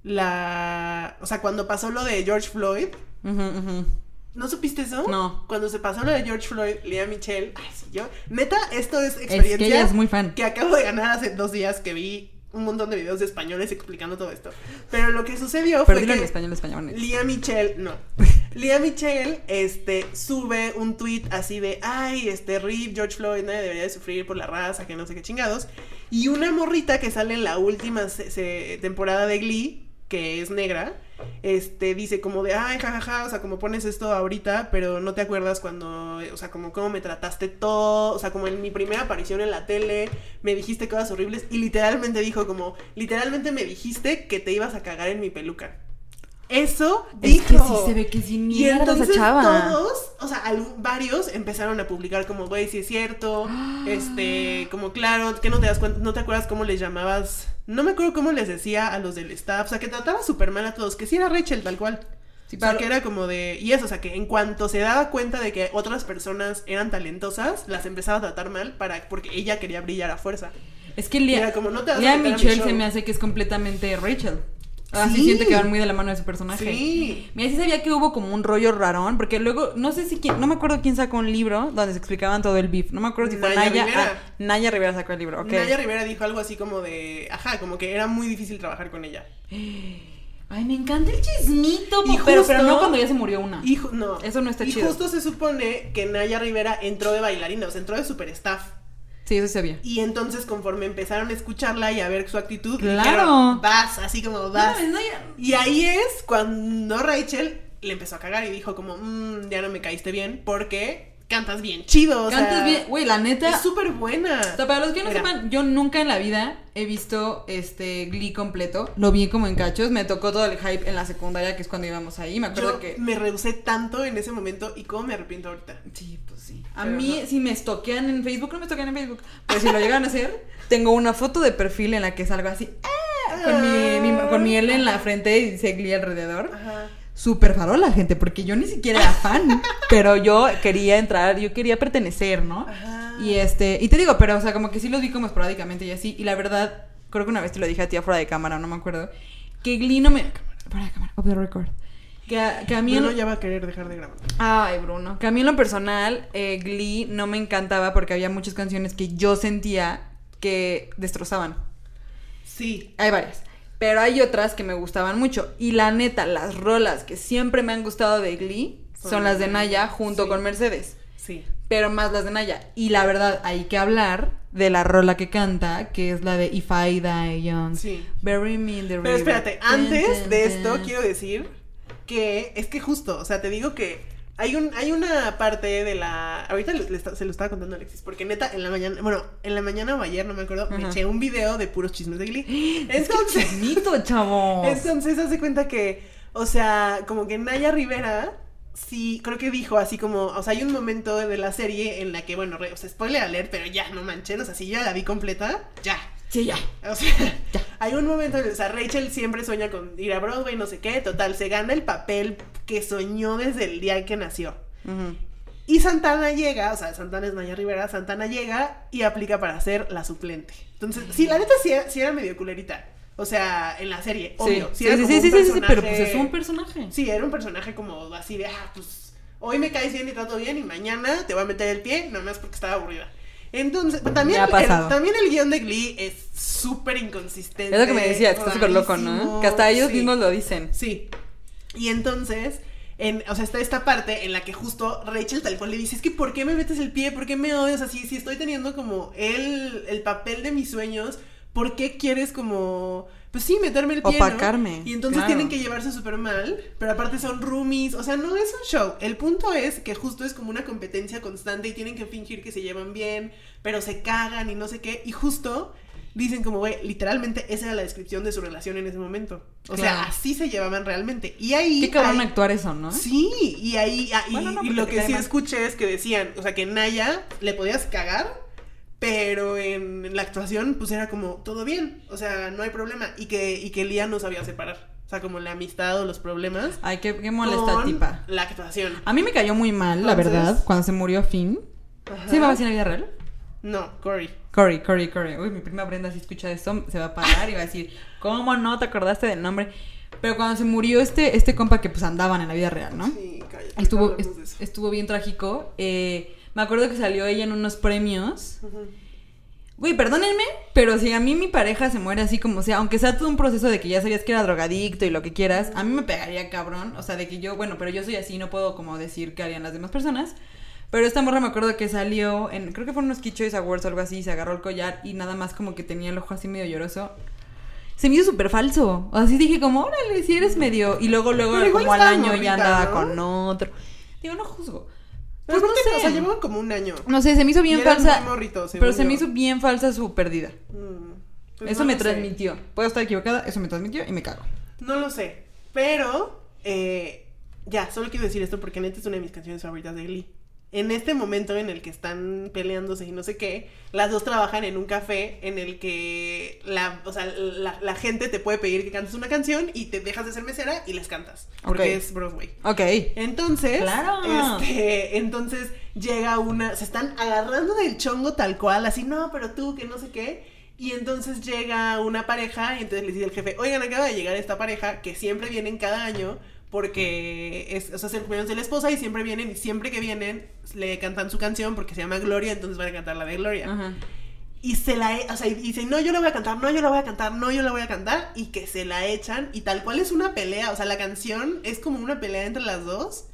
la. O sea, cuando pasó lo de George Floyd. ¿No supiste eso? No. Cuando se pasó lo de George Floyd, Lea Michelle. Ay, sí, yo. Neta, esto es Es experiencia. que ella es muy fan. que acabo de ganar hace dos días que vi un montón de videos de españoles explicando todo esto. Pero lo que sucedió Pero fue que en español, español. Lía Michelle, no. Lía Michelle, este, sube un tweet así de, ay, este, Rip, George Floyd, nadie debería de sufrir por la raza, que no sé qué chingados. Y una morrita que sale en la última temporada de Glee, que es negra, este, dice como de, ay, jajaja, o sea, como pones esto ahorita, pero no te acuerdas cuando, o sea, como cómo me trataste todo, o sea, como en mi primera aparición en la tele, me dijiste cosas horribles, y literalmente dijo como, literalmente me dijiste que te ibas a cagar en mi peluca. Eso Es dijo. que sí se ve que sí Y mierda esa chava. todos, o sea, varios empezaron a publicar como, güey, si es cierto, este, como claro, que no te das cuenta, no te acuerdas cómo les llamabas, no me acuerdo cómo les decía a los del staff, o sea, que trataba súper mal a todos, que sí era Rachel tal cual. Sí, O sea, pero- que era como de, y eso, o sea, que en cuanto se daba cuenta de que otras personas eran talentosas, las empezaba a tratar mal para, porque ella quería brillar a fuerza. Es que Lea, Era como, no te Lea mi Michelle se me hace que es completamente Rachel. Así Sí. siente que van muy de la mano de su personaje. Sí. Mira, sí sabía que hubo como un rollo rarón, porque luego, no sé si quién, no me acuerdo quién sacó un libro donde se explicaban todo el beef. No me acuerdo si fue Naya Naya. Rivera. ah, Naya Rivera sacó el libro, ok. Naya Rivera dijo algo así como de, ajá, como que era muy difícil trabajar con ella. Ay, me encanta el chismito, Y pero, justo- pero no cuando ya se murió una. Y no. Eso no está y chido. justo se supone que Naya Rivera entró de bailarina, o sea, entró de super staff. Sí, eso sí sabía. Y entonces conforme empezaron a escucharla y a ver su actitud, Claro. dijeron, vas, así como vas. No, Y ahí es cuando Rachel le empezó a cagar y dijo como, "Mm, ya no me caíste bien porque cantas bien chido. O Cantas sea, bien, güey, la neta. Es súper buena. O sea, para los que no Mira. sepan, yo nunca en la vida he visto este Glee completo. Lo vi como en cachos. Me tocó todo el hype en la secundaria, que es cuando íbamos ahí. Me acuerdo Yo que. me rehusé tanto en ese momento y cómo me arrepiento ahorita. Sí, pues sí. A Pero mí, no. si me estoquean en Facebook, no me estoquean en Facebook. Pero si lo llegan a hacer, tengo una foto de perfil en la que salgo así. ¡ah! Con mi, mi- con mi L en la frente y dice Glee alrededor. Ajá. Súper farola, gente, porque yo ni siquiera era fan. pero yo quería entrar, yo quería pertenecer, ¿no? Ajá. Y este, y te digo, pero o sea, como que sí los vi como esporádicamente y así. Y la verdad, creo que una vez te lo dije a ti fuera de cámara, no me acuerdo. Que Glee no me. Fuera de cámara, off the record. Que a, que a mí. en- Bruno ya va a querer dejar de grabar. Ay, Bruno. Que a mí en lo personal, eh, Glee no me encantaba porque había muchas canciones que yo sentía que destrozaban. Sí. Hay varias. Pero hay otras que me gustaban mucho. Y la neta, las rolas que siempre me han gustado de Glee son, Son las de Naya junto sí. con Mercedes. Sí. Pero más las de Naya. Y la verdad, hay que hablar de la rola que canta, que es la de If I Die Young. Sí. Bury me in the Pero river. espérate, Tan, antes de esto quiero decir que es que justo, o sea, te digo que hay un hay una parte de la ahorita le- le está- se lo estaba contando a Alexis, porque neta en la mañana, bueno, en la mañana o ayer, no me acuerdo, me eché un video de puros chismes de Glee. Es que Entonces, chismito, chavos. entonces hace cuenta que, o sea, como que Naya Rivera sí, creo que dijo así como, o sea, hay un momento de la serie en la que, bueno, re- o sea, spoiler alert, pero ya, no manchen, o sea, si yo ya la vi completa, ya, Sí, ya. o sea, hay un momento, en el- o sea, Rachel siempre sueña con ir a Broadway, no sé qué, total, se gana el papel que soñó desde el día que nació. Y Santana llega, o sea, Santana es Naya Rivera, Santana llega y aplica para ser la suplente. Entonces, sí, la neta sí era, sí era medio culerita. O sea, en la serie, obvio. sí, Sí, era sí, como sí, un sí, sí, pero pues es un personaje. Sí, era un personaje como así de, ah, pues hoy me caes bien y trato bien y mañana te voy a meter el pie, nomás porque estaba aburrida. Entonces, también, el, también el guion de Glee es súper inconsistente. Es lo que me decía, que está súper loco, ¿no? Que hasta ellos sí. mismos lo dicen. Sí. Y entonces, en, o sea, está esta parte en la que justo Rachel tal cual le dice, es que ¿por qué me metes el pie? ¿Por qué me odias? Así, si estoy teniendo como el, el papel de mis sueños, ¿por qué quieres como... Pues sí, meterme el pie, ¿no?" Opacarme, Y entonces claro. tienen que llevarse súper mal, pero aparte son roomies, o sea, no es un show. El punto es que justo es como una competencia constante y tienen que fingir que se llevan bien, pero se cagan y no sé qué. Y justo dicen como, güey, literalmente esa era la descripción de su relación en ese momento. O sea, así se llevaban realmente. Y ahí... Qué cabrón hay- actuar eso, ¿no? Sí, y ahí, ah, y, Bueno, no, y porque lo que sí mal. escuché es que decían, o sea, que Naya le podías cagar, pero en la actuación pues era como todo bien, o sea, no hay problema, y que, y que Lía no sabía separar, o sea, como la amistad o los problemas. Ay, qué, qué molesta con tipa. La actuación. A mí me cayó muy mal, la verdad, cuando se murió Finn. Ajá. ¿Sí va así en la vida real? No, Cory. Cory, Cory, Cory. Uy, mi prima Brenda si escucha esto, se va a parar y va a decir, ¿cómo no te acordaste del nombre? Pero cuando se murió este, este compa que pues andaban en la vida real, ¿no? Sí, cállate. Estuvo, no hablemos est- de eso. estuvo bien trágico. Eh, me acuerdo que salió ella en unos premios. Ujú. Güey, perdónenme, pero si a mí mi pareja se muere así como sea, aunque sea todo un proceso de que ya sabías que era drogadicto y lo que quieras, a mí me pegaría cabrón. O sea, de que yo, bueno, pero yo soy así, no puedo como decir qué harían las demás personas. Pero esta morra me acuerdo que salió en, creo que fueron unos Kid Choice Awards o algo así, y se agarró el collar y nada más como que tenía el ojo así medio lloroso. Se me hizo súper falso. Así dije como, órale, si eres medio... Y luego, luego, Pero como al año morrita, ya andaba ¿no? con otro. Digo, no juzgo. Pero Pues no sé. o sea, llevaban como un año. No sé, se me hizo bien Y falsa. muy pero se me hizo bien falsa su pérdida. Mm, pues eso no me sé. transmitió. Puedo estar equivocada, eso me transmitió y me cago. No lo sé. Pero, eh, ya, solo quiero decir esto porque neta es una de mis canciones favoritas de Glee. En este momento en el que están peleándose y no sé qué, las dos trabajan en un café en el que la, o sea, la, la gente te puede pedir que cantes una canción y te dejas de ser mesera y les cantas. Porque es Broadway. Ok. Entonces, Claro. este, entonces llega una, se están agarrando del chongo tal cual, así, no, pero tú, que no sé qué. Y entonces llega una pareja y entonces les dice el jefe, oigan, acaba de llegar esta pareja que siempre vienen cada año porque es, o sea, es el cumpleaños de la esposa y siempre vienen y siempre que vienen le cantan su canción porque se llama Gloria, entonces van a cantar la de Gloria. Ajá. Y se la, e- o sea, y dice, no, yo la voy a cantar, no, yo la voy a cantar, no, yo la voy a cantar, y que se la echan, y tal cual es una pelea, o sea, la canción es como una pelea entre las dos.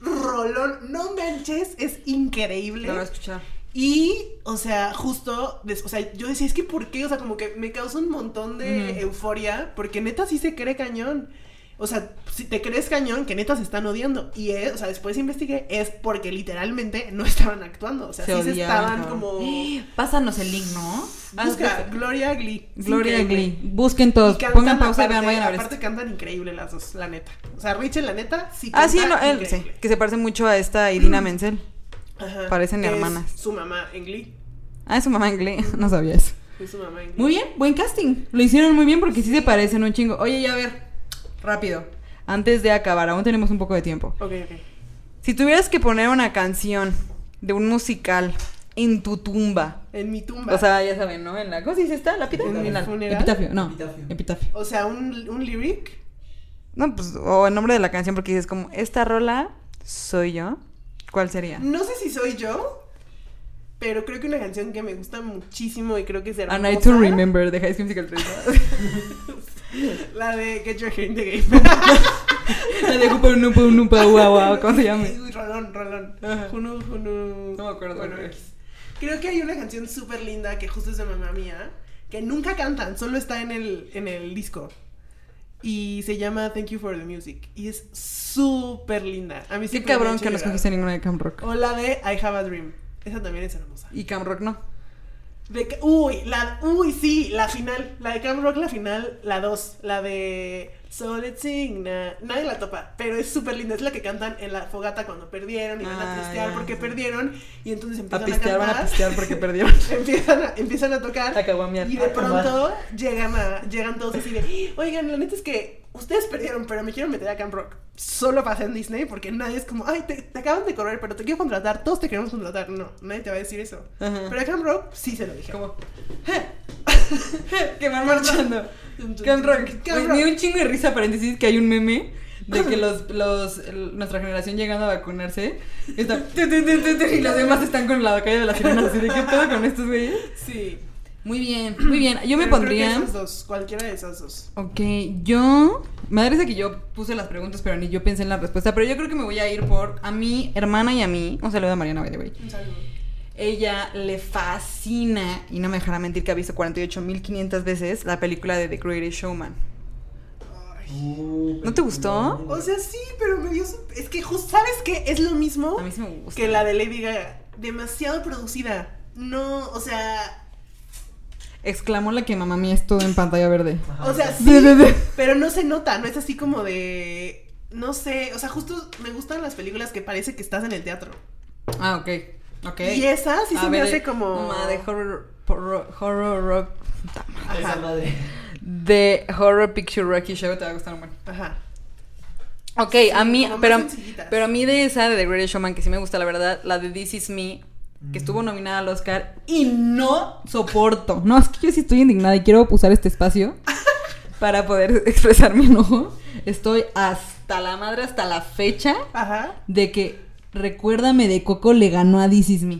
Rolón, no manches, es increíble. Lo voy a escuchar. Y, o sea, justo, o sea, yo decía, es que ¿por qué? O sea, como que me causa un montón de Ujú. euforia, porque neta sí se cree cañón. O sea, si te crees cañón que neta se están odiando. Y es, o sea, después investigué, es porque literalmente no estaban actuando. O sea, Se sí se estaban como. Pásanos el link, ¿no? Busca Gloria Glee. Gloria. Glee. Busquen todos. Cantan Pongan pausa y vean, vayan a ver. Aparte cantan increíble las dos, la neta. O sea, Rachel, la neta, sí Ah, sí, canta no, él, sí, que se parece mucho a esta Idina Menzel. Ajá. parecen Es hermanas. su mamá en Glee. Ah, es su mamá en Glee, no sabía eso. Es su mamá en Glee. Muy bien, buen casting. Lo hicieron muy bien porque sí se parecen un chingo. Oye, ya a ver, rápido. Antes de acabar, aún tenemos un poco de tiempo. Ok, ok. Si tuvieras que poner una canción de un musical en tu tumba, En mi tumba. o sea, ya saben, ¿no? En la, ¿Cómo se dice esta? ¿Lápida? ¿En mi la- funeral? Epitafio, no. Epitafio. Epitafio. O sea, un, un lyric. No, pues, o el nombre de la canción porque dices como, esta rola soy yo. ¿Cuál sería? No sé si soy yo, pero creo que una canción que me gusta muchísimo y creo que es hermosa. A Night to Remember de High School Musical 3. La de Get Your in the Game. La de Upa Unupa Unupa Ua Ua, ¿cómo se llama? Rolón, rolón. Junu, junu. No me acuerdo. Bueno. Creo que hay una canción súper linda que justo es de mamá mía, que nunca cantan, solo está en el, en el disco. Y se llama Thank You for the Music. Y es súper linda. A mí Qué cabrón que no escogiste ninguna de Camp Rock. O la de I Have a Dream. Esa también es hermosa. Y Camp Rock no. De uy, la, uy, sí, la final. La de Camp Rock, la final, la 2. La de So Let's Sing. na- nadie la topa, pero es súper linda. Es la que cantan en la fogata cuando perdieron y van a Ah, tristear ya. porque perdieron. Y entonces A empiezan a, pistear, van a cantar. pistear porque perdieron. empiezan, a, empiezan a tocar. A. Y de A pronto llegan, a, llegan todos así de, oigan, la neta es que ustedes perdieron, pero me quiero meter a Camp Rock. Solo pasa en Disney porque nadie es como, ay, te, te acaban de correr, pero te quiero contratar, todos te queremos contratar. No, nadie te va a decir eso. Ajá. Pero a Camp Rock sí se lo dije. Como, que van marchando. Camp Rock. Camp Me dio Rock. un chingo de risa, paréntesis, que hay un meme de que los, los, el- nuestra generación llegando a vacunarse tu, tu, tu, y los demás están con la calle de las sirenas así de qué pedo con estos güeyes. Sí. Muy bien, muy bien. Yo me Pero creo que pondría. esas dos, cualquiera de esas dos. Ok, yo. Me risa que yo puse las preguntas, pero ni yo pensé en la respuesta. Pero yo creo que me voy a ir por a mi hermana y a mí. Un saludo a Mariana, by the way. Un saludo. Ella le fascina, y no me dejará mentir que ha visto 48.500 veces la película de The Greatest Showman. Ay. Uh, ¿No te gustó? O sea, sí, pero me dio. Es que, justo, ¿sabes qué? Es lo mismo A mí sí me gusta. que la de Lady Gaga. Demasiado producida. No, o sea... Exclamó la que mamá mía es todo en pantalla verde. Ajá. O sea, sí, pero no se nota, no es así como de... No sé, o sea, justo me gustan las películas que parece que estás en el teatro. Ah, ok. Ok. Y esa sí A se me hace como... Mamá, de horror, horror, horror rock. Esa Ajá. madre. De Horror Picture Rocky Show te va a gustar un buen. Ajá. Ok, a mí, pero, pero a mí de esa de The Greatest Showman, que sí me gusta, la verdad, la de This Is Me, que estuvo nominada al Oscar, y no soporto. No, es que yo sí estoy indignada y quiero usar este espacio para poder expresar mi enojo. Estoy hasta la madre, hasta la fecha, Ajá. de que Recuérdame de Coco le ganó a This Is Me.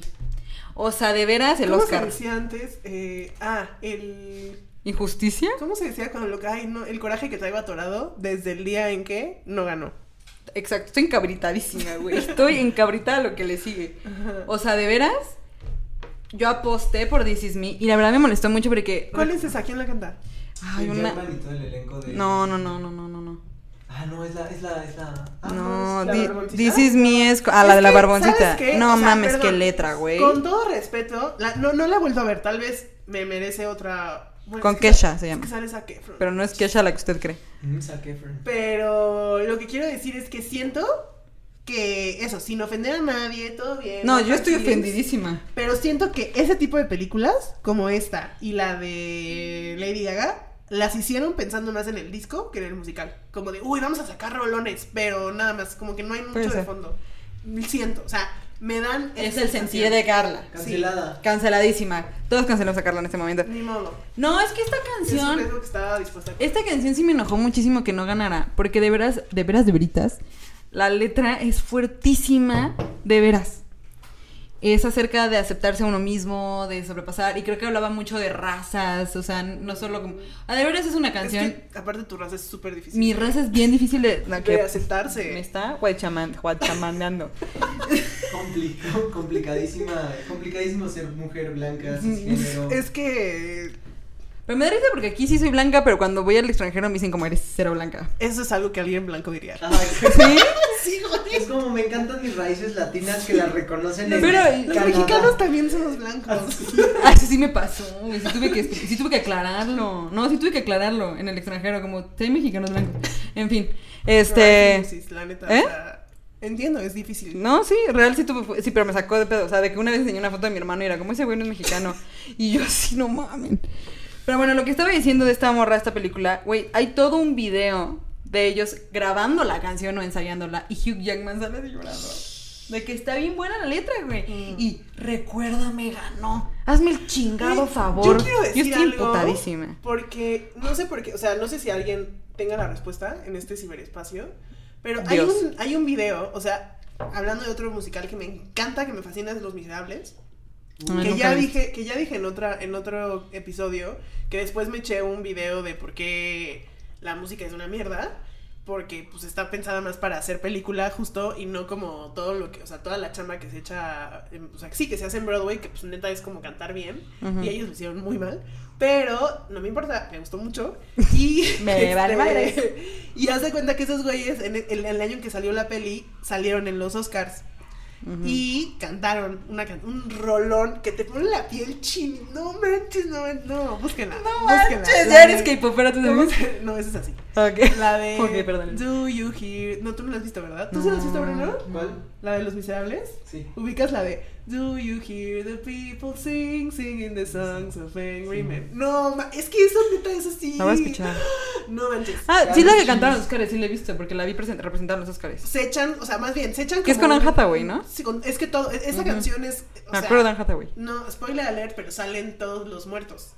O sea, de veras el ¿Cómo Oscar. se decía antes? Eh, ah, el... ¿Injusticia? ¿Cómo se decía cuando lo que... Ay, no, el coraje que traigo atorado desde el día en que no ganó. Exacto, estoy encabritadísima, güey. Estoy encabritada a lo que le sigue. Ajá. O sea, de veras, yo aposté por This Is Me y la verdad me molestó mucho porque. ¿Cuál es esa? ¿Quién la canta? Ay, una. Jackman y todo el elenco de... No, no, no, no, no, no, no. Ah, no, es la, es la, es la... Ah, No, ¿la Thi- barboncita? This Is Me es. Ah, la Es de la barboncita. No O sea, mames, qué letra, güey. Con todo respeto, la- no, no la he vuelto a ver. Tal vez me merece otra... bueno, Con es que Kesha se es llama. que sale Zac Efron. Pero no es Kesha la que usted cree. Mm, Zac Efron. Pero lo que quiero decir es que siento que eso, sin ofender a nadie, todo bien. No, yo estoy ofendidísima. Pero siento que ese tipo de películas, como esta y la de Lady Gaga, las hicieron pensando más en el disco que en el musical. Como de, uy, vamos a sacar rolones, pero nada más, como que no hay mucho Puede de ser. fondo. Siento, o sea, me dan. Es el sencillo de Carla. Cancelada. Canceladísima. Todos cancelamos a Carla en este momento. Ni modo. No, es que esta canción. que estaba dispuesta a Esta canción sí me enojó muchísimo que no ganara, porque de veras, de veras, de veritas, la letra es fuertísima, de veras. Es acerca de aceptarse a uno mismo, de sobrepasar, y creo que hablaba mucho de razas, o sea, no solo como... Ah, de veras es una Es canción... que, aparte, tu raza es súper difícil. Mi raza es bien difícil de... no, de que aceptarse. me está guachaman- guachamandeando. Compli- complicadísima, complicadísimo ser mujer blanca, cisgénero. Es que. Pero me da risa porque aquí sí soy blanca, pero cuando voy al extranjero me dicen como eres cero blanca. Eso es algo que alguien blanco diría. Ay, ¿Sí? Sí, güey. es como me encantan mis raíces latinas que las reconocen en Pero, Los Canadá. mexicanos también somos blancos. Ay, sí, sí me pasó. Sí tuve, que, sí tuve que aclararlo. No, sí tuve que aclararlo en el extranjero, como, hay mexicanos blancos. En fin, este... No, sí, sí, la neta, ¿Eh? o sea, entiendo, es difícil. No, sí, real sí tuve, sí, pero me sacó de pedo. O sea, de que una vez enseñé una foto de mi hermano y era como ese güey no es mexicano. Y yo así, no mames. Pero bueno, lo que estaba diciendo de esta morra, esta película, güey, hay todo un video de ellos grabando la canción o ensayándola y Hugh Jackman sale llorando. De que está bien buena la letra, güey. Mm. Y recuérdame, ganó. Hazme el chingado favor. Yo quiero decir estoy algo emputadísima. Porque no sé por qué, o sea, no sé si alguien tenga la respuesta en este ciberespacio, pero hay Dios. un, hay un video, o sea, hablando de otro musical que me encanta, que me fascina, es Los Miserables. Que ya dije, que ya dije en otra, en otro episodio, que después me eché un video de por qué la música es una mierda. Porque pues está pensada más para hacer película justo y no como todo lo que, o sea, toda la chamba que se echa, en- o sea, sí que se hace en Broadway, que pues neta es como cantar bien. Y ellos lo hicieron muy mal. Pero no me importa, me gustó mucho. Y. este, Me vale madre. Y haz de cuenta que esos güeyes, en el, en el año en que salió la peli, salieron en los Oscars. Y cantaron una can- un rolón que te pone la piel chin. No manches, no, no, búsquenla. No búsquenla. manches, ya eres K-popera tú ¿Cómo también. No, esa es así. Ok. La de. Ok, perdón. Do you hear. No, tú no la has visto, ¿verdad? ¿Tú sí la has visto, Bruno? ¿Cuál? La de los miserables. Sí. Ubicas la de Do you hear the people sing, singing the songs of angry men? No, ma- es que eso neta es así. La voy a escuchar. No manches. Ah, sí, la que cantaron los Oscars, sí la he visto, porque la vi present- representar en los Oscars. Se echan, o sea, más bien, se echan Que es con Anne Hathaway, ¿no? Sí, es que todo, e- esa canción es. Me acuerdo de Anne Hathaway. No, spoiler alert, pero salen todos los muertos.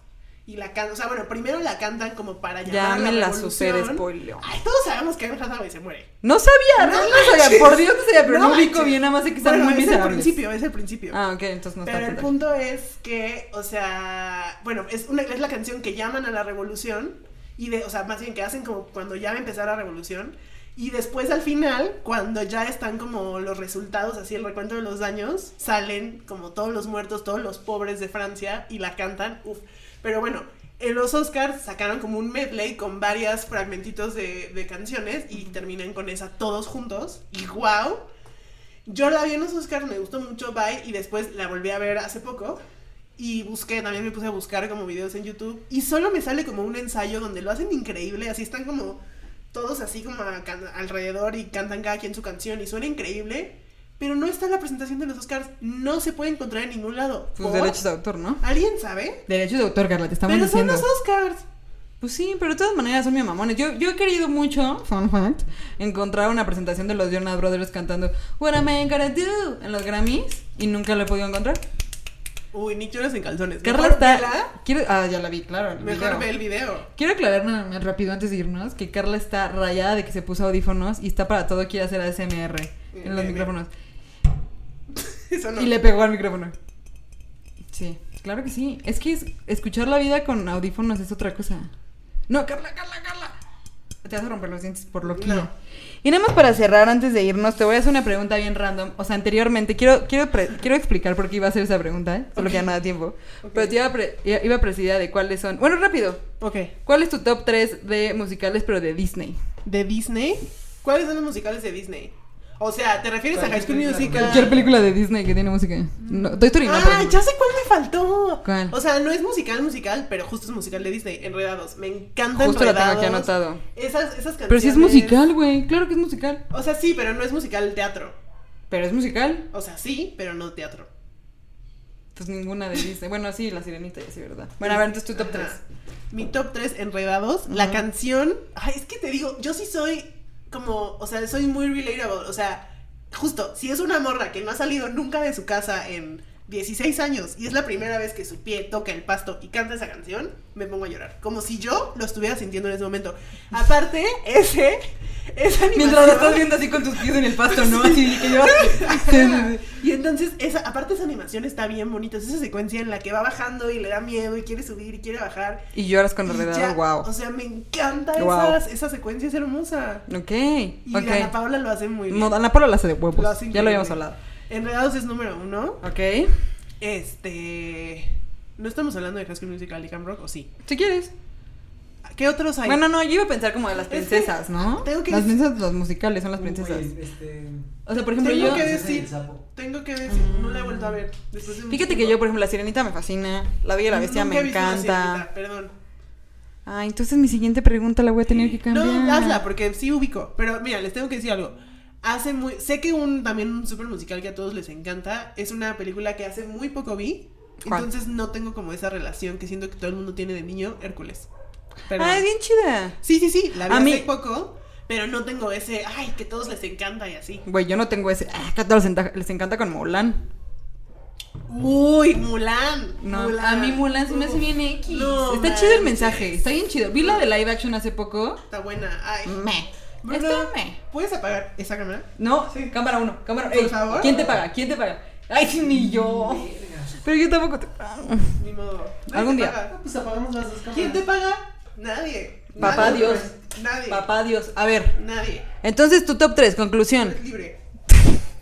Y la cantan, o sea, bueno, primero la cantan como para llamar Ya a me la la super spoileo. Ay, todos sabemos que Anne Hathaway se muere. No sabía, no, No sabía, por Dios no sabía, pero no, No ubico bien, nada más sé que están Bueno, muy es el principio, es el principio. Ah, ok, entonces no está Pero el punto es que, o sea, bueno, es, una, es la canción que llaman a la revolución y de, o sea, más bien que hacen como cuando ya va a empezar la revolución y después al final, cuando ya están como los resultados, así el recuento de los daños, salen como todos los muertos, todos los pobres de Francia y la cantan, uff. Pero bueno, en los Oscars sacaron como un medley con varias fragmentitos de, de canciones y terminan con esa todos juntos y wow. Yo la vi en los Oscars, me gustó mucho, bye, y después la volví a ver hace poco. Y busqué, también me puse a buscar como videos en YouTube. Y solo me sale como un ensayo donde lo hacen increíble, así están como todos así como a- alrededor y cantan cada quien su canción y suena increíble. Pero no está en la presentación de los Oscars, no se puede encontrar en ningún lado. Pues ¿Por? derechos de autor, ¿no? ¿Alguien sabe? Derechos de autor, Carla, te estamos Pero diciendo. son los Oscars. Pues sí, pero de todas maneras son mi mamones. Yo, yo he querido mucho, fun fact, encontrar una presentación de los Jonas Brothers cantando What am I gonna do en los Grammys y nunca lo he podido encontrar. Uy, Nick Jonas en calzones. Carla está. Quiero... Ah, ya la vi, claro. el mejor video. ve el video. Quiero aclarar nada más rápido antes de irnos que Carla está rayada de que se puso audífonos y está para todo, quiere hacer ASMR en los micrófonos. Eso no. Y le pegó al micrófono. Sí, claro que sí. Es que es- escuchar la vida con audífonos es otra cosa. No, Carla, Carla, Carla. Te vas a romper los dientes por lo que. No. Y nada más para cerrar, antes de irnos, te voy a hacer una pregunta bien random. O sea, anteriormente, quiero, quiero, quiero explicar por qué iba a hacer esa pregunta, ¿eh? Solo que ya no da tiempo. Pero te iba a, pre- iba de cuáles son. Bueno, rápido. Ok. ¿Cuál es tu top 3 de musicales, pero de Disney? ¿De Disney? ¿Cuáles son los musicales de Disney? O sea, ¿te refieres a ¿Cuál High School? Musical? Cualquier película de Disney que tiene música. No, Toy Story no, Ah, ya sé cuál me faltó. ¿Cuál? O sea, no es musical, musical, pero justo es musical de Disney, Enredados. Me encanta Justo la tengo Enredados. aquí anotado. Esas, esas canciones. Pero si es musical, güey. Claro que es musical. O sea, sí, pero no es musical teatro. Pero es musical. O sea, sí, pero no teatro. Pues ninguna de Disney. Bueno, sí, la sirenita, ya sí, ¿verdad? Bueno, a ver, entonces tu top 3. Ajá. Mi top 3, Enredados. La canción. Ay, es que te digo, yo sí soy como. O sea, soy muy relatable. O sea, justo, si es una morra que no ha salido nunca de su casa en 16 años y es la primera vez que su pie toca el pasto y canta esa canción, me pongo a llorar. Como si yo lo estuviera sintiendo en ese momento. Aparte, ese. Esa animación. Mientras lo estás viendo así con tus pies en el pasto, ¿no? Así que yo. Y entonces, esa, aparte esa animación está bien bonita. Es esa secuencia en la que va bajando y le da miedo y quiere subir y quiere bajar. Y lloras con Y ya, enredado, wow. O sea, me encanta Wow. esas, esa secuencia, es hermosa. Ok, Y ok. Ana Paula lo hace muy bien. No, Ana Paula la hace de Lo huevos. hace Ya lo habíamos hablado. Enredados es número uno. Ok. Este. ¿No estamos hablando de High School Musical y Camp Rock o sí? Si quieres. ¿Qué otros hay? Bueno, no, yo iba a pensar como de las princesas, ¿no? tengo que Las princesas, los musicales son las princesas. Uy, este, O sea, por ejemplo, Tengo yo. que decir-. Tengo que decir, no la he vuelto a ver. Después de Fíjate que yo, por ejemplo, la sirenita me fascina. La bella y la bestia Nunca me he visto La encanta. Sirenita, perdón. Ay, entonces mi siguiente pregunta la voy a tener que cambiar. No, hazla, porque sí ubico. Pero mira, les tengo que decir algo. Hace muy. Sé que un también un super musical que a todos les encanta. Es una película que hace muy poco vi. ¿Cuál? Entonces no tengo como esa relación que siento que todo el mundo tiene de niño, Hércules. Pero, Ah, es bien chida. Sí, sí, sí, la vi A hace mí- poco. Pero no tengo ese, ay, que a todos les encanta y así. Güey, yo no tengo ese. Ah, que a todos les, encanta con Mulan. Uy, Mulan. No, a mí Mulan se me hace bien X. no está chido el mensaje, está bien chido. Vi la de live action hace poco. Está buena. Ay. Me. Bruno. ¿Puedes apagar esa cámara? No, cámara uno, cámara Por Ey, favor. ¿Quién te paga? ¿Quién te paga? Ay, ni yo. Pero yo tampoco te pago. Ni modo. Nadie Algún te día. paga. Pues apagamos las dos cámaras. ¿Quién te paga? Nadie. Papá Nadie. Dios. Nadie. Papá Dios. A ver, Nadie. entonces tu top 3, conclusión. Eres libre.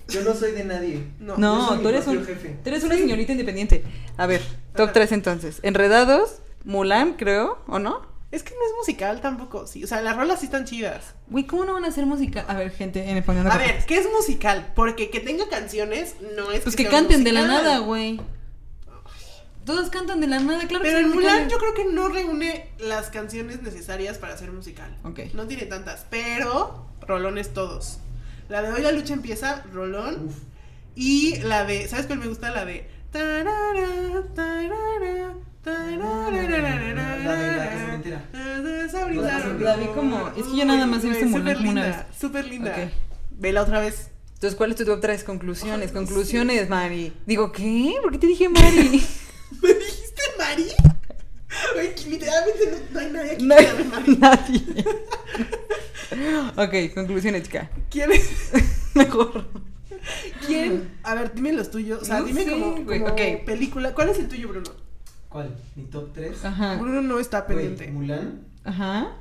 Yo no soy de nadie. No. yo No, soy mi tú eres propio un jefe. tú eres una señorita independiente. A ver, top Ajá. 3 entonces. Enredados, Mulan, creo, ¿o no? Es que no es musical tampoco, sí. O sea, las rolas sí están chidas. Güey, ¿cómo no van a hacer música? A ver, gente, en poniendo A ver, ¿qué es musical? Porque que tenga canciones no es Pues que canten de la musical. nada, güey. Todos cantan de la nada, claro que Pero son en Mulan yo creo que no reúne las canciones necesarias para ser musical. Ok. No tiene tantas, pero rolones todos. La de Hoy la lucha empieza, rolón. Uf. Y la de, ¿sabes cuál me gusta? La de... tarara, tarara, La vi como- es que yo nada más he visto Mulan como una linda, vez. Súper linda. Ok. Vela otra vez. Entonces, ¿cuál es tu top 3? Conclusiones, no conclusiones, Mari. Digo, ¿qué? ¿Por qué te dije Mari? ¿Me dijiste Mari? Que literalmente no, hay nadie aquí No que Mari. nadie. ok, conclusiones, chica. ¿Quién es? Mejor. ¿Quién? A ver, dime los tuyos. O sea, No dime sé, como, como ok. película. ¿Cuál es el tuyo, Bruno? ¿Cuál? ¿Mi top 3? Ajá. Bruno no está pendiente. Mulan, Ajá.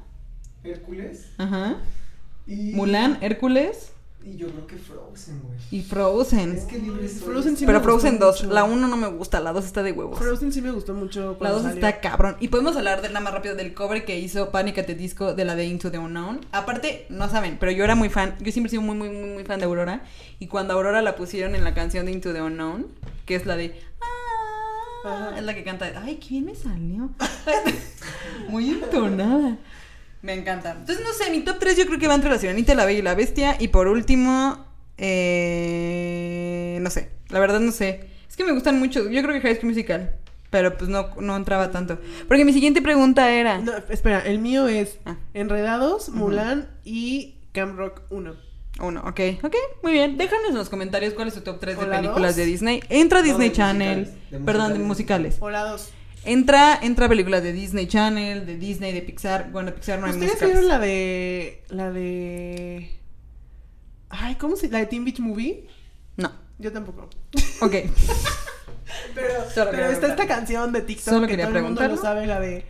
Hércules Ajá. y... Mulan, Hércules Y yo creo que Frozen, güey. y Frozen. Es que libre soy. Frozen sí Pero me Frozen 2, mucho. la 1 no me gusta, la 2 está de huevos. Frozen sí me gustó mucho. La cuando 2 salió. está cabrón. Y podemos hablar de nada más rápido del cover que hizo Panic at the Disco de la de Into the Unknown. Aparte, no saben, pero yo era muy fan. Yo siempre he sido muy, muy, muy, muy fan de Aurora. Y cuando Aurora la pusieron en la canción de Into the Unknown, que es la de. "Ah", Ajá. es la que canta. Ay, qué bien me salió. muy entonada. Me encanta. Entonces, no sé, mi top 3 yo creo que va entre la Sirenita, la Bella y la Bestia. Y por último, eh, no sé. La verdad no sé. Es que me gustan mucho. Yo creo que High School Musical. Pero pues no, no entraba tanto. Porque mi siguiente pregunta era. No, espera, el mío es Ah. Enredados, Mulan y Camp Rock 1. Uno, ok, ok, muy bien. Déjanos en los comentarios cuál es tu top 3 de ¿O la películas dos? de Disney. Entra a Disney Channel. musicales, de Perdón, de musicales. musicales. O la 2. Entra, entra películas de Disney Channel, de Disney, de Pixar. Bueno, de Pixar no hay ¿Ustedes vieron la de. La de. Ay, ¿cómo se.? La de Teen Beach Movie? No. Yo tampoco. Ok. Pero, está esta canción de TikTok Solo que quería todo el mundo lo sabe, la de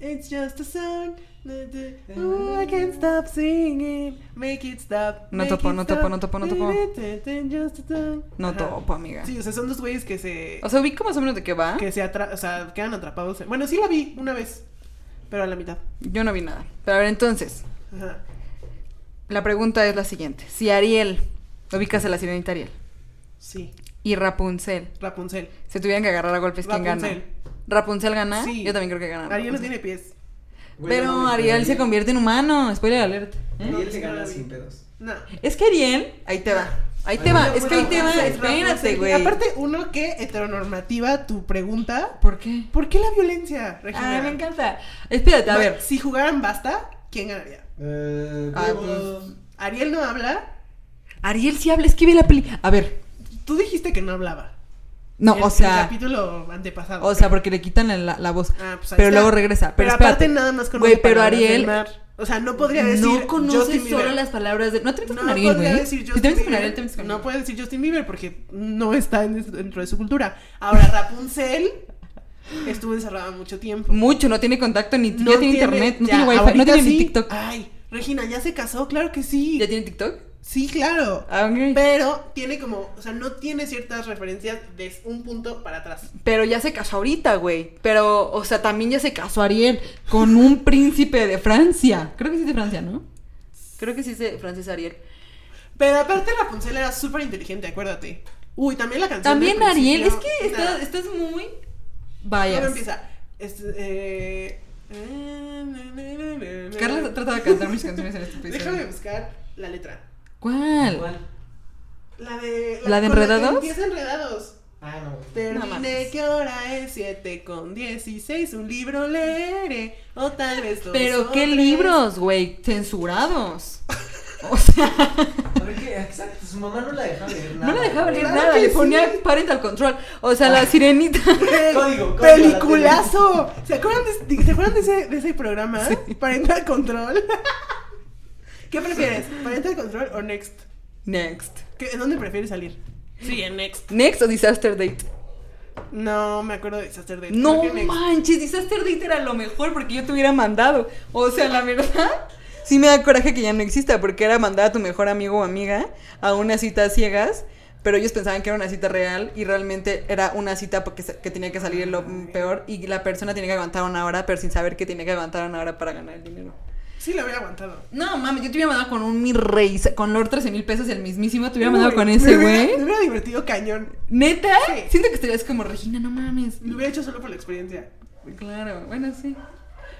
It's just a song. Oh, I can't stop singing. Make it stop. No topo, it no stop. topo, no topo, no topo. No topo, amiga. Sí, o sea, son dos güeyes que se. O sea, ubico más o menos de qué va. que se atra o sea, quedan atrapados. en- Bueno, sí la vi una vez, pero a la mitad. Yo no vi nada. Pero a ver, entonces, Ajá. la pregunta es la siguiente. Si Ariel, ubicas a la sirenita Ariel, Sí, y Rapunzel Rapunzel. se tuvieran que agarrar a golpes, ¿quién gana? Rapunzel. ¿Rapunzel gana? Sí. Yo también creo que gana. Ariel no Rapunzel. tiene pies. Güey, Pero no Ariel se convierte en humano. Spoiler alert. ¿eh? Ariel le gana sin pedos. No. Es que Ariel, ahí te va. Ahí te va. Es que ahí te va. Espérate, güey. Aparte, uno que heteronormativa, tu pregunta. ¿Por qué? ¿Por qué la violencia, Regina? Ah, me encanta. Espérate, a ver. Si jugaran basta, ¿quién ganaría? Eh, Ah, huevos. Ariel no habla. Ariel sí habla, es que ve la peli. A ver. Tú dijiste que no hablaba. No, El- o El sea. capítulo antepasado. O sea, porque le quitan la, la voz. Ah, pues pero está. luego regresa. Pero, aparte nada más conoce Güey, pero Ariel. O sea, no podría decir no conoce solo las palabras de. No te metas No con Ariel, podría güey. decir Si Justin te con Bieber. Ariel, te metes con No puede decir Justin Bieber porque no está en- dentro de su cultura. Ahora, Rapunzel estuvo encerrada mucho tiempo. Mucho, no tiene contacto ni ya tiene internet, no tiene wifi, no tiene ni. TikTok. Ay, Regina, ¿ya se casó? Claro que sí. ¿Ya tiene TikTok? Sí, claro. Ah. Pero tiene como, o sea, no tiene ciertas referencias de un punto para atrás. Pero ya se casó ahorita, güey. Pero, o sea, también ya se casó Ariel con un príncipe de Francia. Creo que sí es de Francia, ¿no? Creo que sí es de Francia Ariel. Pero aparte Rapunzel era súper inteligente, acuérdate. Uy, también la canción. También Ariel, es que estás, estás muy... ¿Cómo Vaya. empieza? Este, eh... Carla trata de cantar mis canciones en este episodio. Déjame buscar la letra. ¿Cuál? ¿Cuál? La de. ¿La de con que Enredados? Empieza enredados. Ah, no. Terminé que hora es 7 con 16, un libro leeré, o tal vez dos Pero qué tres. libros, güey, censurados. O sea, A ver qué, exacto, su mamá no la dejaba leer nada. no le dejaba leer nada, le sí. ponía parental control. O sea, la sirenita. Código, código, ¡Peliculazo! ¿Se acuerdan de, ¿se acuerdan de ese, de ese programa? Parental Control. ¿Qué prefieres? ¿Parental Control o Next? Next. ¿Qué- ¿En dónde prefieres salir? Sí, en Next. Next o Disaster Date. No, me acuerdo de Disaster Date. No manches, Disaster Date era lo mejor porque yo te hubiera mandado. O sea, la verdad, sí me da coraje que ya no exista porque era mandar a tu mejor amigo o amiga a una cita a ciegas. Pero ellos pensaban que era una cita real y realmente era una cita porque que tenía que salir lo peor y la persona tenía que aguantar una hora, pero sin saber que tenía que aguantar una hora para ganar el dinero. Sí, lo hubiera aguantado. No, mames, yo te hubiera mandado con un mi rey, con Lord 13 mil pesos y el mismísimo, te hubiera mandado con ese güey. Me hubiera divertido cañón. ¿Neta? Sí. Siento que estarías como Regina, no mames. Lo hubiera hecho solo por la experiencia. Claro, bueno, sí.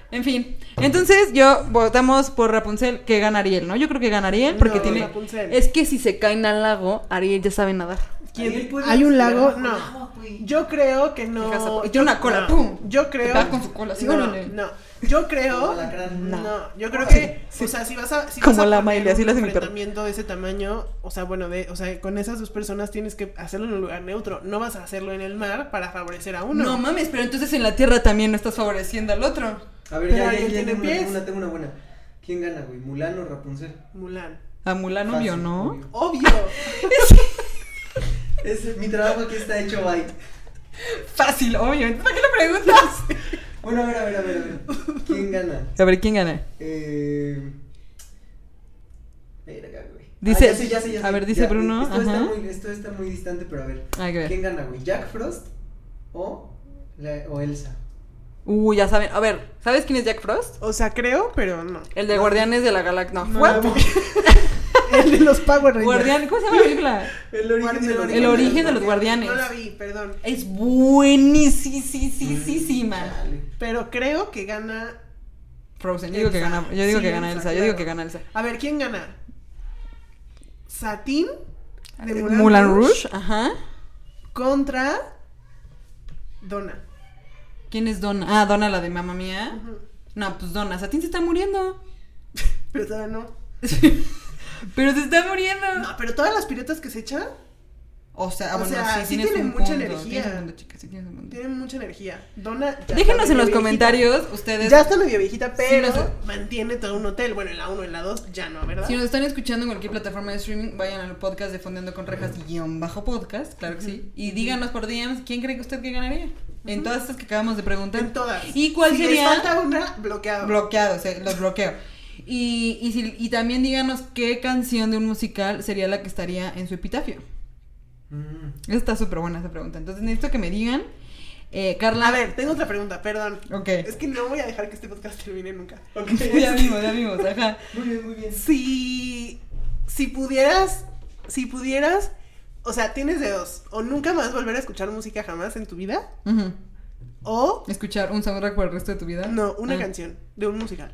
En fin, entonces yo votamos por Rapunzel que gana Ariel, ¿no? Yo creo que gana Ariel porque No, tiene... Rapunzel. Es que si se caen al lago, Ariel ya sabe nadar. ¿Quién- ¿Hay un lago? No. Yo creo que no. Tiene una cola, no. ¡pum! Yo creo. Pega con su cola, así, no, no. Yo creo. No, yo creo que. O sea, si vas a. Si Como vas a la Miley, así perro. enfrentamiento de ese tamaño, o sea, bueno, de, o sea, con esas dos personas tienes que hacerlo en un lugar neutro. No vas a hacerlo en el mar para favorecer a uno. No mames, pero entonces en la tierra también no estás favoreciendo al otro. A ver, Pero ya, ya, tiene tengo una, tengo una, tengo una buena. ¿Quién gana, güey? ¿Mulan o Rapunzel? Mulan. A Mulan Fácil, obvio, ¿no? obvio. Obvio. Es, mi trabajo aquí está hecho, bye. Fácil, obvio. ¿Para qué lo preguntas? Bueno, a ver, a ver, a ver, a ver. ¿Quién gana? A ver, ¿quién gana? Eh. Verga, güey. Dice- Ah, ya sé, ya sé, ya sé. a ver, dice Ya, Bruno, Esto está, muy, esto está muy distante, pero a ver. Hay que ver. ¿Quién gana, güey? ¿Jack Frost o, la- o Elsa? Uy, ya saben. A ver, ¿sabes quién es Jack Frost? O sea, creo, pero no. El de Guardianes de la Galaxia. No, No, no. El de los Power Rangers. Guardián, ¿cómo se llama la película? El origen de los El origen de los guardianes. No la vi, perdón. Es buenísima. Pero creo que gana. Frozen, yo digo que gana, yo digo Sí, que gana Elsa, Elsa, yo digo que gana Elsa. A ver, ¿quién gana? Satín de Mulan, Mulan, Rouge, Rouge ajá. contra Donna. ¿Quién es Donna? Ah, Donna la de mamá mía. No, pues Donna, Satín se está muriendo. Pero todavía no. Pero se está muriendo. No, pero todas las piruetas que se echan O sea, O bueno, sea, sí, sí tienen mucha energía. tienes un punto, chica, sí tienes tienen mucha energía. Donna Déjenos en los comentarios ustedes Ya está medio viejita, pero mantiene todo un hotel. Bueno, en la 1 en la 2 ya no, ¿verdad? Si nos están escuchando en cualquier plataforma de streaming, vayan al podcast de Fondeando con Rejas guion bajo podcast, claro que sí. Y díganos por DMs quién cree que usted que ganaría. En todas estas que acabamos de preguntar. En todas. ¿Y cuál si sería? les falta una, bloqueado. Bloqueado, o sea, los bloqueo. Y, y, si- y también díganos qué canción de un musical sería la que estaría en su epitafio. Mm. Esa Está súper buena esa pregunta. Entonces necesito que me digan. Eh, Carla. A ver, tengo otra pregunta, perdón. Ok. Es que no voy a dejar que este podcast termine nunca. Ya vimos, ya vimos, ajá. Muy bien, muy bien. Si, si pudieras, si pudieras, o sea, tienes de dos, o nunca más volver a escuchar música jamás en tu vida, o Escuchar un soundtrack por el resto de tu vida. no, una Ah. canción de un musical.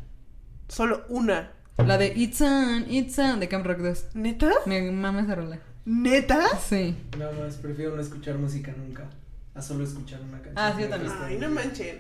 Solo una. La de It's On, It's On de Camp Rock 2. ¿Neta? Me mama esa rola. ¿Neta? Sí. Nada más, prefiero no escuchar música nunca. A solo escuchar una canción. Ah, sí, yo también. Ay, no manchen.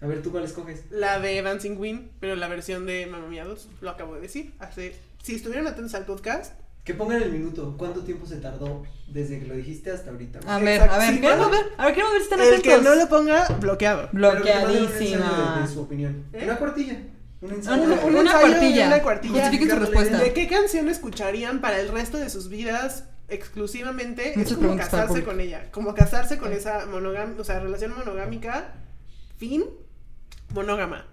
A ver, ¿tú cuál escoges? La de Dancing Queen, pero la versión de Mamma Mia 2, lo acabo de decir. Hace, si estuvieran atentos al podcast, Que pongan el minuto. ¿Cuánto tiempo se tardó desde que lo dijiste hasta ahorita? A ver, Exacto, a ver, sí, ver. A ver, queremos ver si están el que atentos. no lo ponga, bloqueado. Que Bloqueadísima. De, de su opinión. ¿Eh? Una cuartilla. Un ensayo. una, cuartilla. una cuartilla. Justifiquen su. ¿De qué canción escucharían para el resto de sus vidas exclusivamente? Muchas es como casarse con ella. Como casarse con esa monogam o sea, relación monogámica, fin, monógama.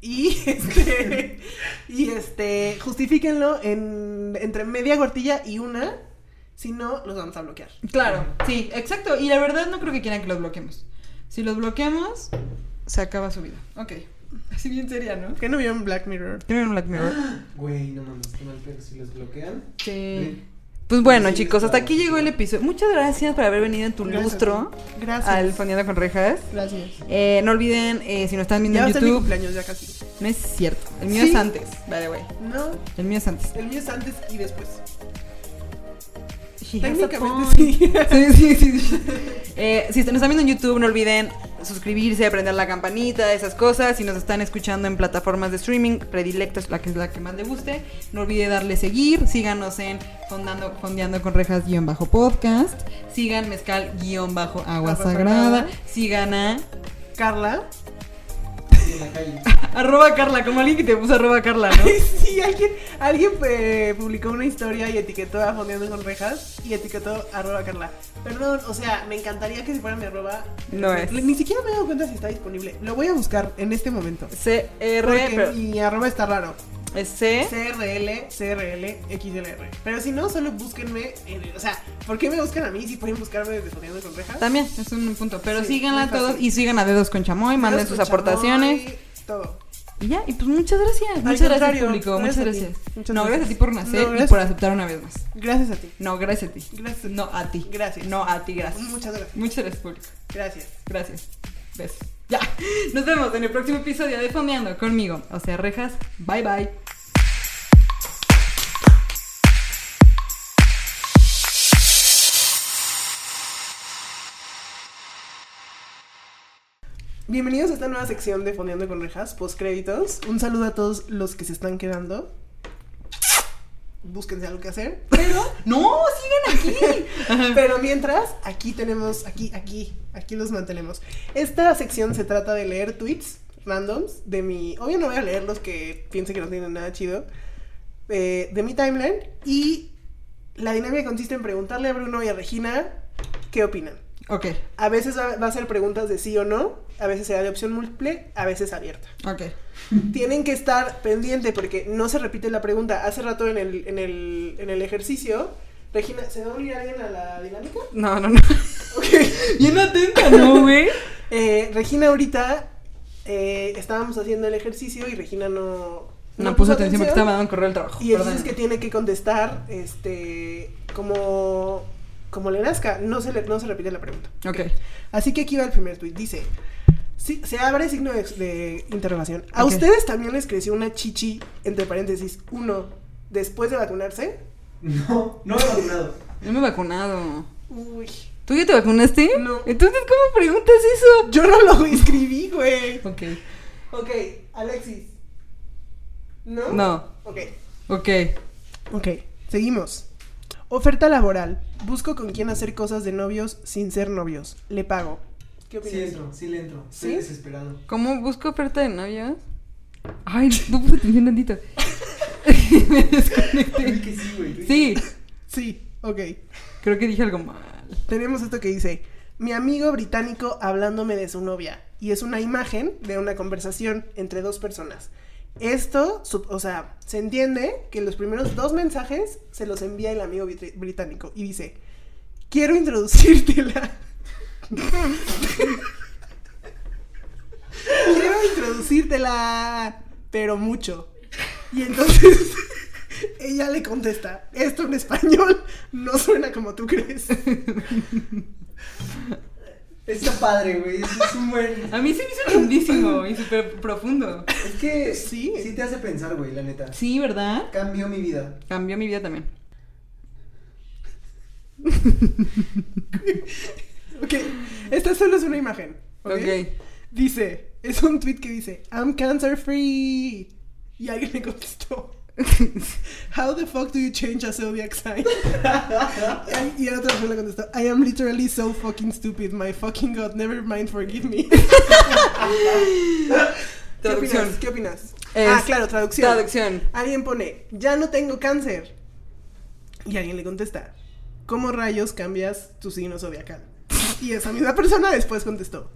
Y este, y este, justifíquenlo en, entre media cuartilla y una, si no, los vamos a bloquear. Claro, sí, exacto. Y la verdad no creo que quieran que los bloqueemos. Si los bloqueamos, se acaba su vida. Ok. Así bien sería, ¿no? ¿Qué no vieron Black Mirror? ¿Tienen un Black Mirror? Güey, no mames, qué mal pero si los bloquean. Sí. Pues bueno, Sí, chicos, hasta aquí llegó el episodio. Muchas gracias por haber venido en tu Gracias. lustro Gracias. al Fondeando con Rejas. Gracias. Eh, no olviden, eh, si nos están viendo Ya en mi YouTube, cumpleaños, ya casi. no es cierto. El mío Sí. es antes, by the way. No, El mío es antes. el mío es antes y después. She Técnicamente sí. Sí, sí, sí. Eh, si nos están viendo en YouTube, no olviden suscribirse, prender la campanita, esas cosas. Si nos están escuchando en plataformas de streaming predilectas, la que es la que más le guste, no olvide darle seguir. Síganos en Fondando, Fondeando con Rejas guion bajo podcast. Sigan Mezcal guion bajo Agua Agua Sagrada. Sagrada. Sigan a Carla. En la calle. arroba Carla, como alguien que te puso arroba Carla, ¿no? Sí, alguien, alguien eh, publicó una historia y etiquetó a Fondeando con Rejas y etiquetó arroba Carla. Perdón, o sea, me encantaría que si fuera mi arroba. No es. Ni siquiera me he dado cuenta si está disponible. Lo voy a buscar en este momento. CR, Porque pero mi arroba está raro. Es C. CRL, CRL, XLR. Pero si no, solo búsquenme. en- o sea, ¿por qué me buscan a mí si pueden buscarme desde Fondeando con Rejas? También, es un punto. Pero Sí, síganla todos y sigan a Dedos con Chamoy, manden sus aportaciones. chamoy, Todo. Y ya, y pues muchas gracias. Al muchas gracias, público. gracias muchas gracias. Muchas no, gracias a ti por nacer No, y por aceptar una vez más. Gracias a ti. No, gracias a ti. Gracias a ti. No a ti. Gracias. No a ti, gracias. Muchas gracias. Muchas gracias, público. Gracias. Gracias. Besos. Ya. Nos vemos en el próximo episodio de Fondeando conmigo. O sea, rejas. Bye bye. Bienvenidos a esta nueva sección de Fondeando con Rejas, post créditos. Un saludo a todos los que se están quedando. Búsquense algo que hacer. Pero, No, sigan aquí. pero mientras, aquí tenemos, aquí, aquí, aquí los mantenemos. Esta sección se trata de leer tweets randoms de mi. Obvio no voy a leer los que piensen que no tienen nada chido. eh, de mi timeline. Y la dinámica consiste en preguntarle a Bruno y a Regina qué opinan. Ok, A veces va a ser preguntas de sí o no, a veces será de opción múltiple, a veces abierta. ok. Tienen que estar pendiente porque no se repite la pregunta. Hace rato en el, en el, en el ejercicio, Regina, ¿se va a unir alguien a la dinámica? No, no, no. Ok. Bien atenta, ¿no, güey? Eh, Regina ahorita eh, estábamos haciendo el ejercicio y Regina no... No, puso atención porque estaba dando un correo al trabajo. Y entonces Perdón. que tiene que contestar este como como le nazca, no se le, no se repite la pregunta. Ok. Así que aquí va el primer tweet. Dice: sí, Se abre signo de, de interrogación. ¿A ustedes también les creció una chichi, entre paréntesis, uno, después de vacunarse? No, no he vacunado. Yo me he vacunado. Uy. ¿Tú ya te vacunaste? No. Entonces, ¿cómo preguntas eso? Yo no lo escribí, güey. Ok. Ok, Alexis. ¿No? No. Ok. Ok. Ok, seguimos. Oferta laboral. Busco con quién hacer cosas de novios sin ser novios. Le pago. ¿Qué Sí opinas? entro, sí le entro. Estoy ¿Sí? desesperado. ¿Cómo busco oferta de novios? Ay, no puse atención tantito. me desconecté. Que sí, güey. Sí, Sí, ok. creo que dije algo mal. Tenemos esto que dice, mi amigo británico hablándome de su novia. Y es una imagen de una conversación entre dos personas. Esto, o sea, se entiende que los primeros dos mensajes se los envía el amigo brit- británico. Y dice, quiero introducírtela. quiero introducírtela, pero mucho. Y entonces ella le contesta, esto en español no suena como tú crees. Está padre, güey. Es, es un buen. A mí se me hizo lindísimo y súper profundo. Es que Sí. sí. te hace pensar, güey, la neta. Sí, ¿verdad? Cambió mi vida. Cambió mi vida también. Ok, esta solo es una imagen. ¿ok? Ok. Dice, es un tweet que dice, I'm cancer free. Y alguien le contestó, How the fuck do you change a zodiac sign? y y el otro le contestó, I am literally so fucking stupid. My fucking god, never mind, forgive me. ¿Qué Traducción. opinas? ¿Qué opinas? Ah, claro, traducción. Traducción. Alguien pone, ya no tengo cáncer. Y alguien le contesta, ¿cómo rayos cambias tu signo zodiacal? Y esa misma persona después contestó,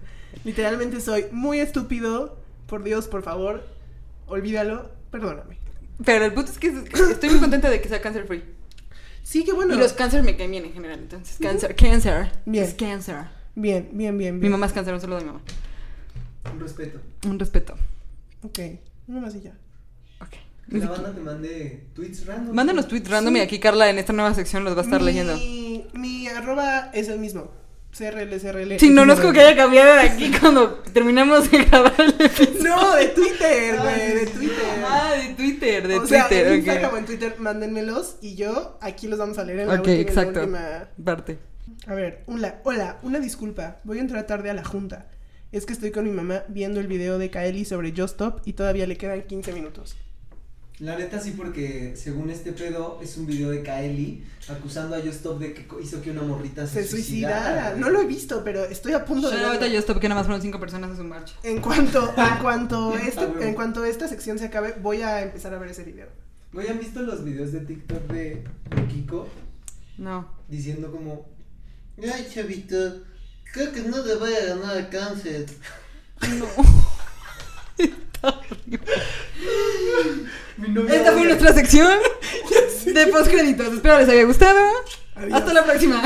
literalmente soy muy estúpido, por Dios, por favor, olvídalo, perdóname. Pero el punto es que estoy muy contenta de que sea cancer free. Sí, qué bueno. Y los cáncer me caen bien en general, entonces. Cáncer, cáncer. Bien. Es cáncer. Bien, bien, bien, Mi bien. mamá es cáncer, un saludo a mi mamá. Un respeto. Un respeto. Ok, una más y ya. Ok. Que la banda te mande tweets random. Mándanos tweets random y aquí Carla en esta nueva sección los va a estar mi, leyendo. Mi arroba es el mismo. CRL, CRL. Sí, no, no es como que haya cambiado de aquí cuando terminamos de grabar el episodio. No, de Twitter, güey, de Twitter. Ah, de Twitter, de o sea, Twitter. en ok. Instagram o en Twitter, mándenmelos y yo aquí los vamos a leer en la última, en la última- Parte. A ver, hola, hola, una disculpa. Voy a entrar tarde a la junta. Es que estoy con mi mamá viendo el video de Kaeli sobre Just Stop y todavía le quedan 15 minutos. La neta sí, porque según este pedo es un video de Kaeli acusando a Justop de que hizo que una morrita se, Se suicidara. No lo he visto, pero estoy a punto de Shout out verlo. a Just Stop, que nada más fueron cinco personas a su marcha. En cuanto, en cuanto, Ah, este, en cuanto esta sección se acabe, voy a empezar a ver ese video. Güey, ¿han visto los videos de TikTok de, de Kiko No. diciendo como Ay, chavito, creo que no te vaya a ganar cáncer. No. Mi novia Esta fue nuestra sección de postcréditos. Espero les haya gustado. Adiós. Hasta la próxima.